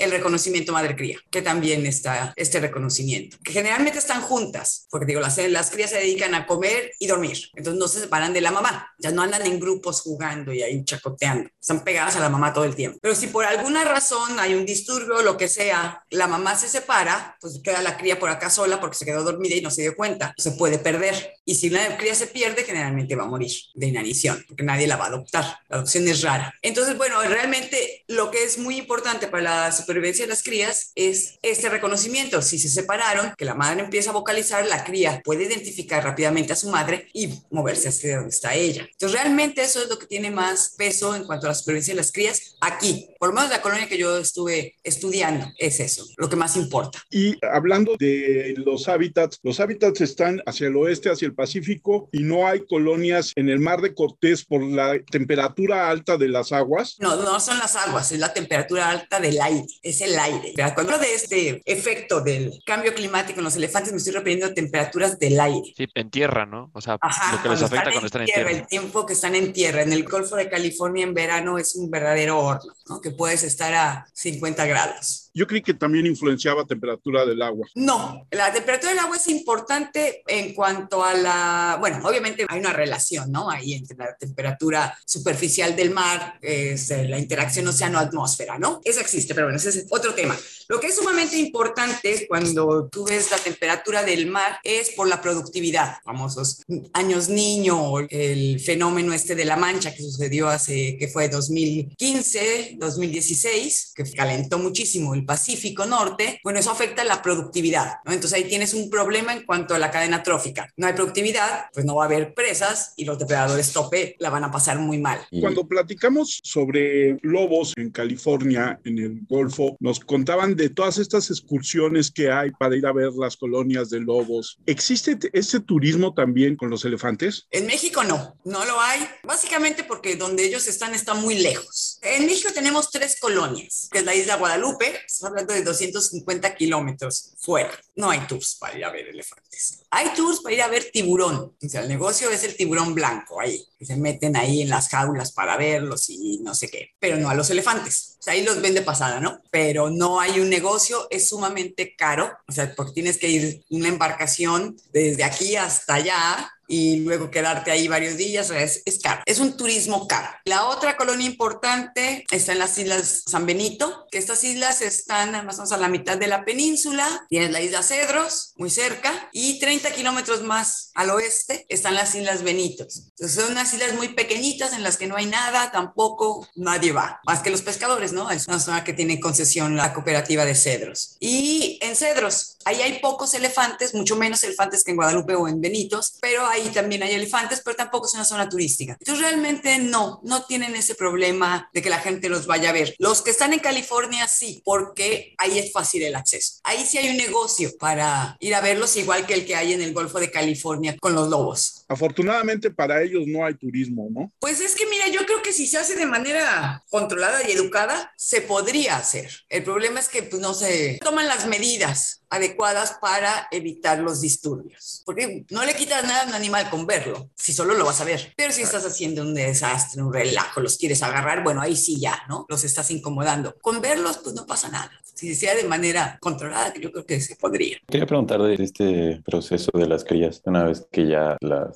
El reconocimiento madre-cría, que también está este reconocimiento, que generalmente están juntas, porque digo, las, las crías se dedican a comer y dormir, entonces no se separan de la mamá, ya no andan en grupos jugando y ahí chacoteando, están pegadas a la mamá todo el tiempo. Pero si por alguna razón hay un disturbio lo que sea, la mamá se separa, pues queda la cría por acá sola porque se quedó dormida y no se dio cuenta, se puede perder. Y si la cría se pierde, generalmente va a morir de inanición, porque nadie la va a adoptar. la adopción es rara. Entonces, bueno, realmente lo que es muy importante para la supervivencia de las crías es este reconocimiento. Si se separaron, que la madre empieza a vocalizar, la cría puede identificar rápidamente a su madre y moverse hacia donde está ella. Entonces, realmente eso es lo que tiene más peso en cuanto a la supervivencia de las crías aquí. Por lo menos la colonia que yo estuve estudiando es eso, lo que más importa. Y hablando de los hábitats, los hábitats están hacia el oeste, hacia el Pacífico y no hay colonias en el mar de Cortés por la temperatura alta de las aguas. No, no son las aguas, es la temperatura alta del aire, es el aire. Cuando hablo de este efecto del cambio climático en los elefantes, me estoy refiriendo a temperaturas del aire. Sí, en tierra, ¿no? O sea, lo que les afecta cuando están en tierra, El tiempo que están en tierra. En el Golfo de California en verano es un verdadero horno, ¿no? Que puedes estar a 50 grados. Yo creí que también influenciaba temperatura del agua. No, la temperatura del agua es importante en cuanto a la, bueno, obviamente hay una relación, ¿no? Ahí entre la temperatura superficial del mar, es la interacción océano-atmósfera, ¿no? Eso existe, pero bueno, ese es otro tema. Lo que es sumamente importante cuando tú ves la temperatura del mar es por la productividad, famosos años niño, el fenómeno este de la mancha que sucedió hace, que fue 2015, 2016, que calentó muchísimo el Pacífico Norte, bueno, eso afecta la productividad, ¿no? Entonces ahí tienes un problema en cuanto a la cadena trófica. No hay productividad, pues no va a haber presas y los depredadores tope la van a pasar muy mal. Cuando platicamos sobre lobos en California, en el Golfo, nos contaban de todas estas excursiones que hay para ir a ver las colonias de lobos. ¿Existe ese turismo también con los elefantes? En México no, no lo hay, básicamente porque donde ellos están está muy lejos. En México tenemos tres colonias, que es la isla Guadalupe, estamos hablando de 250 kilómetros fuera. No hay tours para ir a ver elefantes. Hay tours para ir a ver tiburón. O sea, el negocio es el tiburón blanco ahí, que se meten ahí en las jaulas para verlos y no sé qué, pero no a los elefantes. O sea, ahí los ven de pasada, ¿no? Pero no hay un negocio, es sumamente caro, o sea, porque tienes que ir una embarcación desde aquí hasta allá y luego quedarte ahí varios días, es, caro. Es un turismo caro. La otra colonia importante está en las Islas San Benito, que estas islas están más o menos a la mitad de la península. Tienes la isla Cedros, muy cerca, y 30 kilómetros más al oeste están las Islas Benitos. Son unas islas muy pequeñitas en las que no hay nada, tampoco nadie va, más que los pescadores, ¿no? Es una zona que tiene concesión la cooperativa de Cedros. Y en Cedros, ahí hay pocos elefantes, mucho menos elefantes que en Guadalupe o en Benitos, pero ahí también hay elefantes, pero tampoco es una zona turística. Entonces realmente no, no tienen ese problema de que la gente los vaya a ver. Los que están en California sí, porque ahí es fácil el acceso. Ahí sí hay un negocio para ir a verlos, igual que el que hay en el Golfo de California con los lobos. Afortunadamente para ellos no hay turismo, ¿no? Pues es que mira, yo creo que si se hace de manera controlada y educada, se podría hacer. El problema es que pues, no se toman las medidas adecuadas para evitar los disturbios. Porque no le quitas nada a un animal con verlo, si solo lo vas a ver. Pero si estás haciendo un desastre, un relajo, los quieres agarrar, bueno, ahí sí ya, ¿no? Los estás incomodando. Con verlos, pues no pasa nada. Si sea de manera controlada, yo creo que se podría. Quería preguntar de este proceso de las crías, una vez que ya las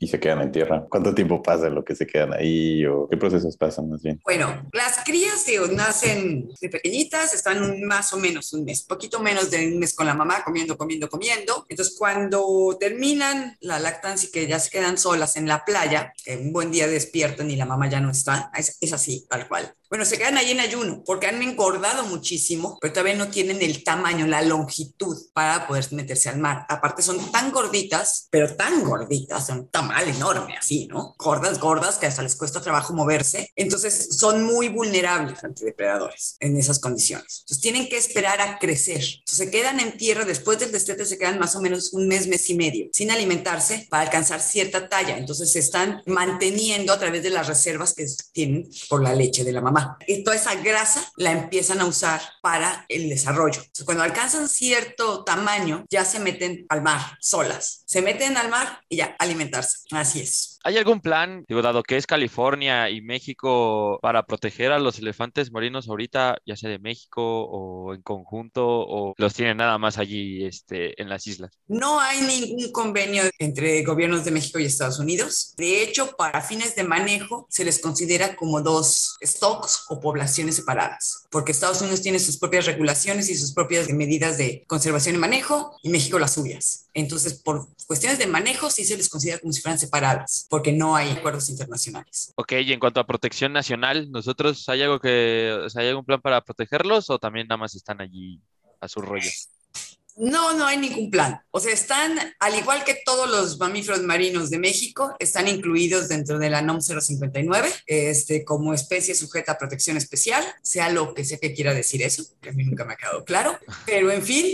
y se quedan en tierra, ¿cuánto tiempo pasa lo que se quedan ahí o qué procesos pasan más bien? Bueno, las crías digo, nacen de pequeñitas, están más o menos un mes, poquito menos de un mes con la mamá, comiendo, comiendo, comiendo. Entonces, cuando terminan la lactancia y que ya se quedan solas en la playa, un buen día despiertan y la mamá ya no está, es, es así, tal cual. Bueno, se quedan ahí en ayuno porque han engordado muchísimo, pero todavía no tienen el tamaño, la longitud para poder meterse al mar. Aparte son tan gorditas, pero tan gorditas, son tamal enorme así, ¿no? Gordas, gordas, que hasta les cuesta trabajo moverse. Entonces son muy vulnerables ante depredadores en esas condiciones. Entonces tienen que esperar a crecer. Entonces se quedan en tierra, después del destete se quedan más o menos un mes, mes y medio, sin alimentarse para alcanzar cierta talla. Entonces se están manteniendo a través de las reservas que tienen por la leche de la mamá. Y toda esa grasa la empiezan a usar para el desarrollo. Cuando alcanzan cierto tamaño, ya se meten al mar solas. Se meten al mar y ya alimentarse. Así es. ¿Hay algún plan, digo, dado que es California y México, para proteger a los elefantes marinos ahorita, ya sea de México o en conjunto, o los tienen nada más allí este, en las islas? No hay ningún convenio entre gobiernos de México y Estados Unidos. De hecho, para fines de manejo, se les considera como dos stocks o poblaciones separadas, porque Estados Unidos tiene sus propias regulaciones y sus propias medidas de conservación y manejo y México las suyas. Entonces, por cuestiones de manejo, sí se les considera como si fueran separadas, porque no hay acuerdos internacionales. Ok, y en cuanto a protección nacional, ¿nosotros hay algo que, o sea, hay algún plan para protegerlos o también nada más están allí a su rollo? No, no hay ningún plan. O sea, están, al igual que todos los mamíferos marinos de México, están incluidos dentro de la NOM 059 este, como especie sujeta a protección especial, sea lo que sea que quiera decir eso, que a mí nunca me ha quedado claro. Pero en fin,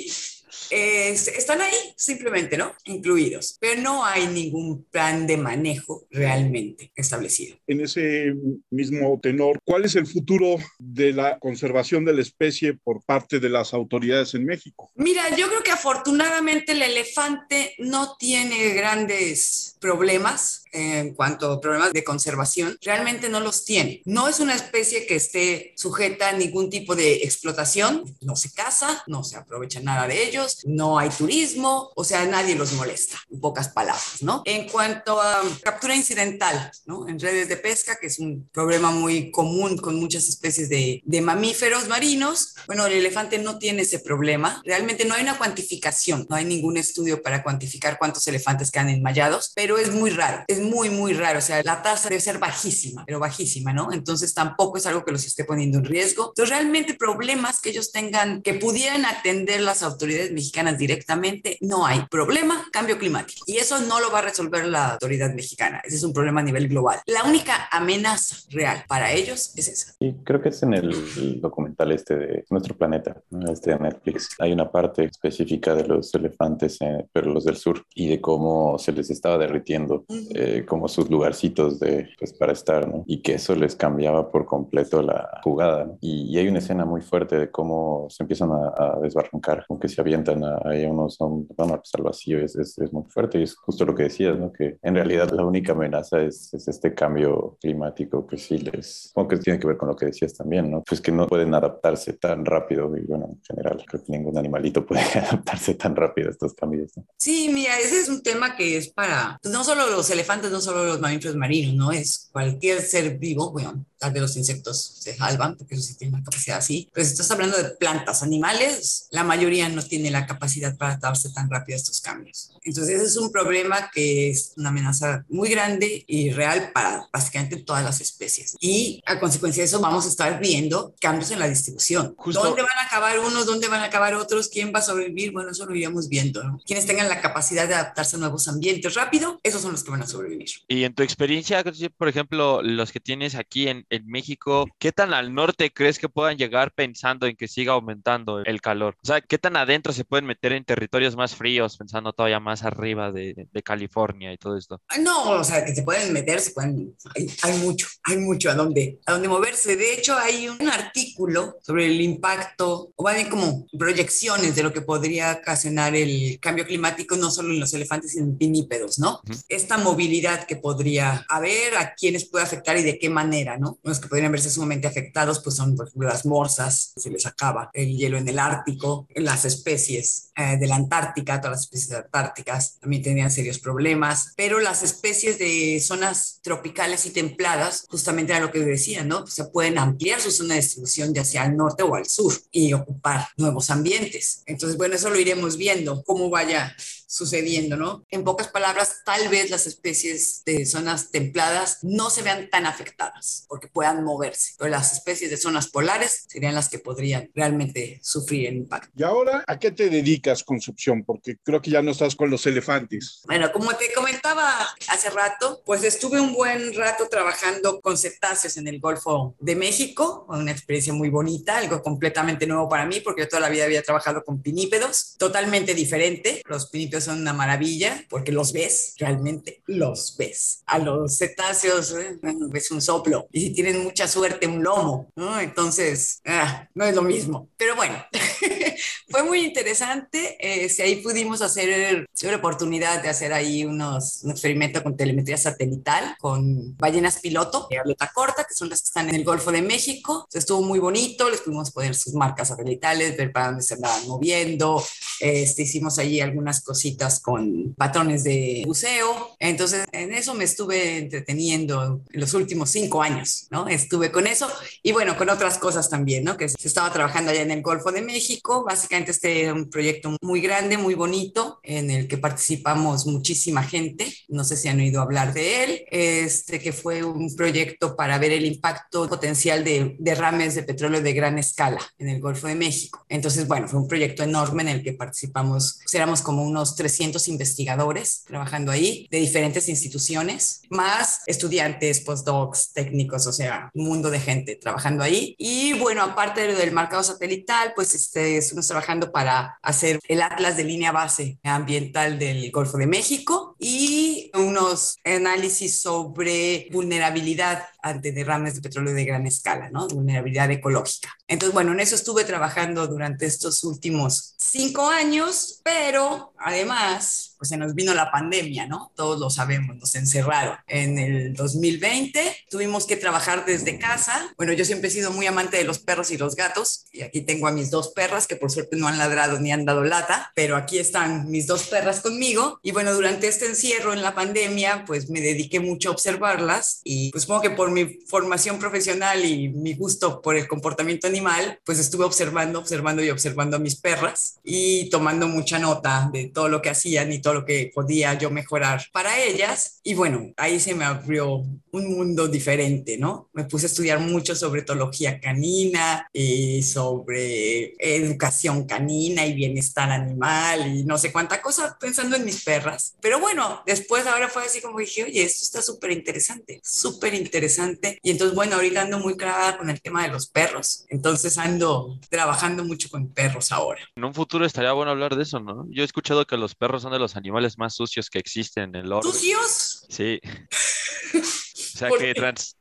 están ahí simplemente, ¿no? Incluidos, pero no hay ningún plan de manejo realmente establecido. En ese mismo tenor, ¿cuál es el futuro de la conservación de la especie por parte de las autoridades en México? Mira, yo creo que afortunadamente el elefante no tiene grandes problemas en cuanto a problemas de conservación, realmente no los tiene. No es una especie que esté sujeta a ningún tipo de explotación, no se caza, no se aprovecha nada de ellos, no hay turismo, o sea, nadie los molesta, en pocas palabras, ¿no? En cuanto a captura incidental, ¿no? En redes de pesca, que es un problema muy común con muchas especies de, de mamíferos marinos, bueno, el elefante no tiene ese problema, realmente no hay una cuantificación, no hay ningún estudio para cuantificar cuántos elefantes quedan enmayados, pero es muy raro, es muy, muy raro, o sea, la tasa debe ser bajísima, pero bajísima, ¿no? Entonces tampoco es algo que los esté poniendo en riesgo. Entonces, realmente problemas que ellos tengan, que pudieran atender las autoridades mexicanas, directamente, no hay problema, cambio climático. Y eso no lo va a resolver la autoridad mexicana. Ese es un problema a nivel global. La única amenaza real para ellos es esa. Y creo que es en el documental este de Nuestro Planeta, este de Netflix. Hay una parte específica de los elefantes, eh, pero los del sur, y de cómo se les estaba derritiendo eh, como sus lugarcitos de, pues, para estar, ¿no? Y que eso les cambiaba por completo la jugada. Y, hay una escena muy fuerte de cómo se empiezan a, a desbarrancar, como que se avientan ahí unos son, van pues, al vacío, es, es, muy fuerte y es justo lo que decías, ¿no? Que en realidad la única amenaza es, es, este cambio climático que sí les, como que tiene que ver con lo que decías también, ¿no? Pues que no pueden adaptarse tan rápido y bueno, en general creo que ningún animalito puede adaptarse tan rápido a estos cambios, ¿no? Sí, mira, ese es un tema que es para, pues, no solo los elefantes, no solo los mamíferos marinos, ¿no? Es cualquier ser vivo, bueno, tal vez los insectos se salvan, porque eso sí tienen una capacidad así, pero si estás hablando de plantas, animales, la mayoría no tiene la capacidad para adaptarse tan rápido a estos cambios. Entonces, ese es un problema que es una amenaza muy grande y real para básicamente todas las especies. Y a consecuencia de eso vamos a estar viendo cambios en la distribución. ¿Dónde van a acabar unos? ¿Dónde van a acabar otros? ¿Quién va a sobrevivir? Bueno, eso lo iremos viendo. ¿no? Quienes tengan la capacidad de adaptarse a nuevos ambientes rápido, esos son los que van a sobrevivir. Y en tu experiencia, por ejemplo, los que tienes aquí en, en México, ¿qué tan al norte crees que puedan llegar pensando en que siga aumentando el calor? O sea, ¿qué tan adentro se pueden meter en territorios más fríos, pensando todavía más arriba de, de California y todo esto? No, o sea, que se pueden meter, se pueden, hay, hay, mucho, hay mucho a dónde, a dónde moverse. De hecho, hay un artículo sobre el impacto, o va como proyecciones de lo que podría ocasionar el cambio climático, no solo en los elefantes, sino en pinípedos, ¿no? Uh -huh. Esta movilidad que podría haber, a quiénes puede afectar y de qué manera, ¿no? Los que podrían verse sumamente afectados, pues son, por ejemplo, las morsas, se les acaba el hielo en el Ártico, las especies eh, de la Antártica, todas las especies antárticas también tendrían serios problemas, pero las especies de zonas tropicales y templadas, justamente era lo que decía, ¿no? Pues se pueden ampliar su zona de distribución ya sea al norte o al sur y ocupar nuevos ambientes. Entonces, bueno, eso lo iremos viendo, cómo vaya sucediendo, ¿no? En pocas palabras, tal vez las especies de zonas templadas no se vean tan afectadas porque puedan moverse, pero las especies de zonas polares serían las que podrían realmente sufrir el impacto. ¿Y ahora a qué te dedicas, Concepción? Porque creo que ya no estás con los elefantes. Bueno, como te comentaba hace rato, pues estuve un buen rato trabajando con cetáceos en el Golfo de México, una experiencia muy bonita, algo completamente nuevo para mí porque yo toda la vida había trabajado con pinípedos, totalmente diferente. Los pinípedos son una maravilla porque los ves, realmente los ves. A los cetáceos ¿eh? ves un soplo y si tienen mucha suerte un lomo. Entonces, ah, no es lo mismo. Pero bueno, fue muy interesante. Este, ahí pudimos hacer, tuve la oportunidad de hacer ahí unos, un experimento con telemetría satelital con ballenas piloto de aleta corta, que son las que están en el Golfo de México. estuvo muy bonito, les pudimos poner sus marcas satelitales, ver para dónde se andaban moviendo. Este, hicimos ahí algunas cositas con patrones de buceo. Entonces, en eso me estuve entreteniendo en los últimos cinco años, ¿no? Estuve con eso y bueno, con otras cosas también, ¿no? Que se estaba trabajando allá en el Golfo de México. Básicamente este era un proyecto muy grande, muy bonito, en el que participamos muchísima gente. No sé si han oído hablar de él, este que fue un proyecto para ver el impacto potencial de derrames de petróleo de gran escala en el Golfo de México. Entonces, bueno, fue un proyecto enorme en el que participamos, pues, éramos como unos 300 investigadores trabajando ahí de diferentes instituciones, más estudiantes, postdocs, técnicos, o sea, un mundo de gente trabajando ahí. Y bueno, aparte del marcado satelital, pues este, estuvimos trabajando para hacer el atlas de línea base ambiental del Golfo de México y unos análisis sobre vulnerabilidad ante derrames de petróleo de gran escala, ¿no? Vulnerabilidad ecológica. Entonces, bueno, en eso estuve trabajando durante estos últimos cinco años, pero además pues se nos vino la pandemia, ¿no? Todos lo sabemos, nos encerraron. En el 2020 tuvimos que trabajar desde casa. Bueno, yo siempre he sido muy amante de los perros y los gatos y aquí tengo a mis dos perras que por suerte no han ladrado ni han dado lata, pero aquí están mis dos perras conmigo y bueno, durante este encierro en la pandemia pues me dediqué mucho a observarlas y pues supongo que por mi formación profesional y mi gusto por el comportamiento animal, pues estuve observando, observando y observando a mis perras y tomando mucha nota de todo lo que hacían y todo lo que podía yo mejorar para ellas. Y bueno, ahí se me abrió un mundo diferente, ¿no? Me puse a estudiar mucho sobre etología canina y sobre educación canina y bienestar animal y no sé cuánta cosa pensando en mis perras. Pero bueno, después ahora fue así como dije, oye, esto está súper interesante, súper interesante. Y entonces, bueno, ahorita ando muy clara con el tema de los perros. Entonces ando trabajando mucho con perros ahora. En un futuro estaría bueno hablar de eso, ¿no? Yo he escuchado que los perros son de los animales más sucios que existen en el orden. ¿Sucios? Sí. o sea que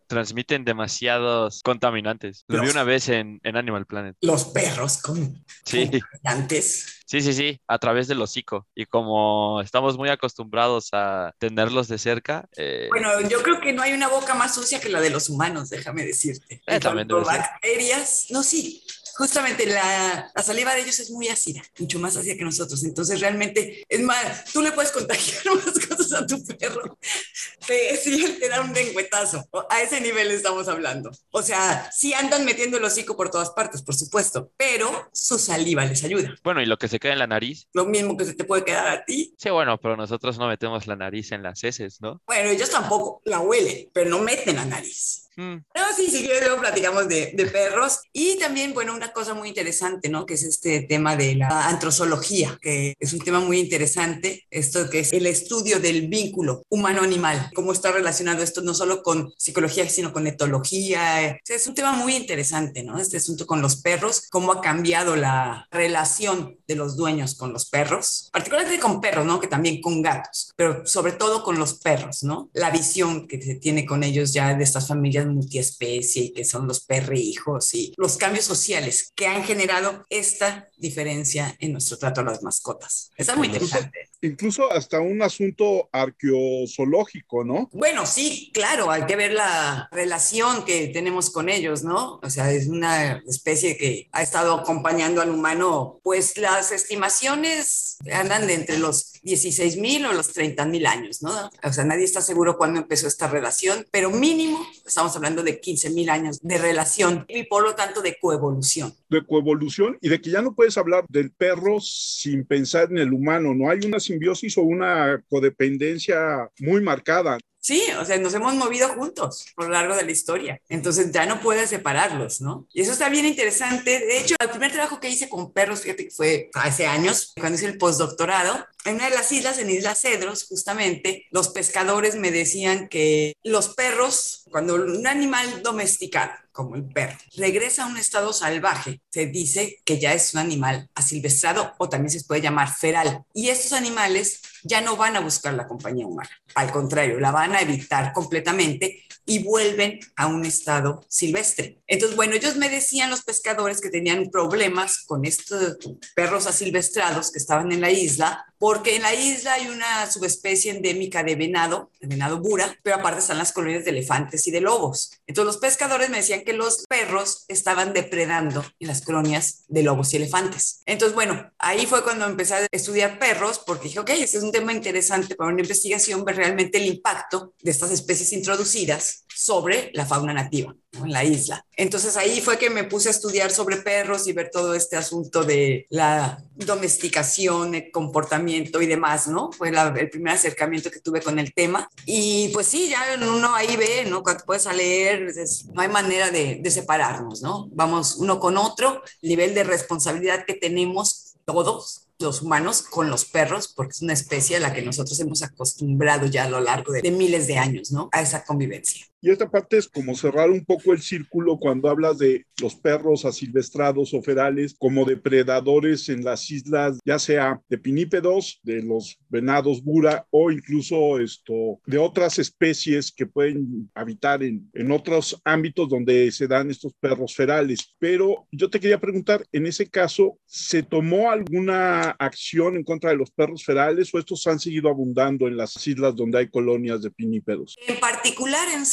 transmiten demasiados contaminantes. Lo vi una vez en, en, Animal Planet. Los perros con sí. contaminantes. Sí, sí, sí, a través del hocico. Y como estamos muy acostumbrados a tenerlos de cerca. Eh... Bueno, yo creo que no hay una boca más sucia que la de los humanos, déjame decirte. Eh, también bacterias, no, sí, justamente la, la, saliva de ellos es muy ácida, mucho más ácida que nosotros. Entonces, realmente, es más, tú le puedes contagiar más cosas a tu perro. Te, si él te da un lengüetazo. A ese nivel estamos hablando. O sea, sí andan metiendo el hocico por todas partes, por supuesto, pero su saliva les ayuda. Bueno, y lo que se queda en la nariz. Lo mismo que se te puede quedar a ti. Sí, bueno, pero nosotros no metemos la nariz en las heces, ¿no? Bueno, ellos tampoco la huelen, pero no meten la nariz. Mm. No, sí, sí, luego platicamos de, de, perros. Y también, bueno, una cosa muy interesante, ¿no? Que es este tema de la antrozoología, que es un tema muy interesante, esto que es el estudio del vínculo humano-animal, cómo está relacionado esto no solo con psicología, sino con etología. es un tema muy interesante, ¿no? Este asunto con los perros, cómo ha cambiado la relación de los dueños con los perros, particularmente con perros, ¿no? Que también con gatos, pero sobre todo con los perros, ¿no? La visión que se tiene con ellos ya de estas familias multiespecie y que son los perrijos y los cambios sociales que han generado esta diferencia en nuestro trato a las mascotas. Está muy interesante. Incluso hasta un asunto arqueozoológico, ¿no? Bueno, sí, claro, hay que ver la relación que tenemos con ellos, ¿no? O sea, es una especie que ha estado acompañando al humano, pues las estimaciones andan de entre los 16 mil o los 30 mil años, ¿no? O sea, nadie está seguro cuándo empezó esta relación, pero mínimo estamos hablando de 15 mil años de relación y por lo tanto de coevolución. De coevolución y de que ya no puedes hablar del perro sin pensar en el humano, ¿no? Hay una simbiosis o una codependencia muy marcada. Sí, o sea, nos hemos movido juntos por lo largo de la historia. Entonces ya no puedes separarlos, ¿no? Y eso está bien interesante. De hecho, el primer trabajo que hice con perros, fue hace años, cuando hice el postdoctorado, en una de las islas, en Isla Cedros, justamente, los pescadores me decían que los perros, cuando un animal domesticado, como el perro, regresa a un estado salvaje, se dice que ya es un animal asilvestrado o también se puede llamar feral. Y estos animales ya no van a buscar la compañía humana. Al contrario, la van a evitar completamente y vuelven a un estado silvestre. Entonces, bueno, ellos me decían los pescadores que tenían problemas con estos perros asilvestrados que estaban en la isla, porque en la isla hay una subespecie endémica de venado, de venado bura, pero aparte están las colonias de elefantes y de lobos. Entonces los pescadores me decían que los perros estaban depredando en las colonias de lobos y elefantes. Entonces, bueno, ahí fue cuando empecé a estudiar perros, porque dije, ok, este es un tema interesante para una investigación, ver realmente el impacto de estas especies introducidas sobre la fauna nativa en la isla. Entonces ahí fue que me puse a estudiar sobre perros y ver todo este asunto de la domesticación, el comportamiento y demás, ¿no? Fue el primer acercamiento que tuve con el tema. Y pues sí, ya uno ahí ve, ¿no? Cuando puedes leer, no hay manera de, de separarnos, ¿no? Vamos uno con otro, nivel de responsabilidad que tenemos todos los humanos con los perros, porque es una especie a la que nosotros hemos acostumbrado ya a lo largo de, de miles de años, ¿no? A esa convivencia. Y esta parte es como cerrar un poco el círculo cuando hablas de los perros asilvestrados o ferales como depredadores en las islas, ya sea de pinípedos, de los venados bura o incluso esto, de otras especies que pueden habitar en, en otros ámbitos donde se dan estos perros ferales. Pero yo te quería preguntar, en ese caso, ¿se tomó alguna acción en contra de los perros ferales o estos han seguido abundando en las islas donde hay colonias de pinípedos? En particular en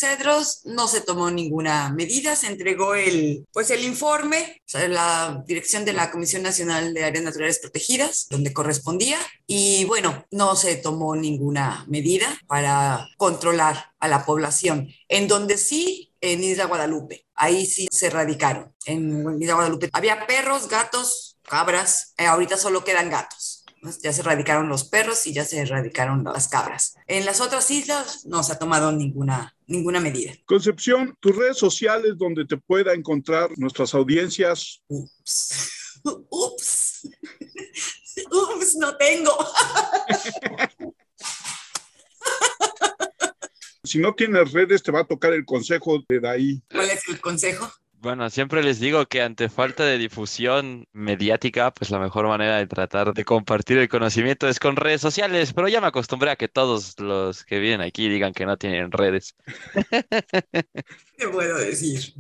No se tomó ninguna medida, se entregó el, pues el informe, o la dirección de la Comisión Nacional de Áreas Naturales Protegidas, donde correspondía, y bueno, no se tomó ninguna medida para controlar a la población. En donde sí, en Isla Guadalupe, ahí sí se erradicaron. En Isla Guadalupe había perros, gatos, cabras, eh, ahorita solo quedan gatos. Ya se erradicaron los perros y ya se erradicaron las cabras. En las otras islas no se ha tomado ninguna, ninguna medida. Concepción, tus redes sociales donde te pueda encontrar nuestras audiencias. Ups. Ups. Ups, no tengo. si no tienes redes, te va a tocar el consejo de ahí. ¿Cuál es el consejo? Bueno, siempre les digo que ante falta de difusión mediática, pues la mejor manera de tratar de compartir el conocimiento es con redes sociales, pero ya me acostumbré a que todos los que vienen aquí digan que no tienen redes. ¿Qué puedo decir?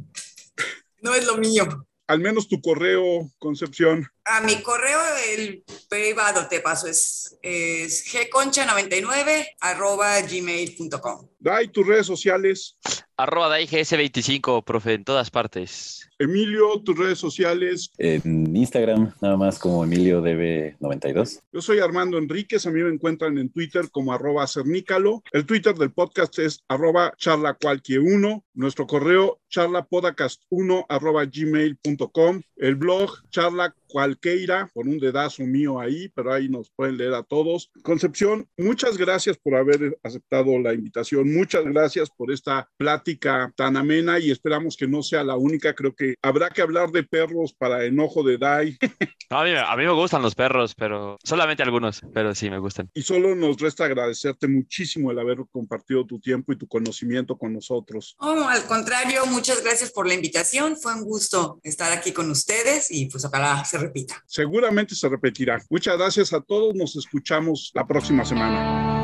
No es lo mío. Al menos tu correo, Concepción. A mi correo, el privado te paso, es, es gconcha99 arroba gmail.com. Dai, tus redes sociales. Arroba DaiGS25, profe, en todas partes. Emilio, tus redes sociales. En Instagram, nada más como EmilioDB92. Yo soy Armando Enríquez, a mí me encuentran en Twitter como arroba cernícalo. El Twitter del podcast es arroba charlacualquier1. Nuestro correo charlapodcast1 arroba gmail.com. El blog charla cualquiera, por un dedazo mío ahí, pero ahí nos pueden leer a todos. Concepción, muchas gracias por haber aceptado la invitación, muchas gracias por esta plática tan amena y esperamos que no sea la única, creo que habrá que hablar de perros para enojo de Dai. A mí, a mí me gustan los perros, pero solamente algunos, pero sí me gustan. Y solo nos resta agradecerte muchísimo el haber compartido tu tiempo y tu conocimiento con nosotros. Oh, al contrario, muchas gracias por la invitación, fue un gusto estar aquí con ustedes y pues ojalá se Seguramente se repetirá. Muchas gracias a todos, nos escuchamos la próxima semana.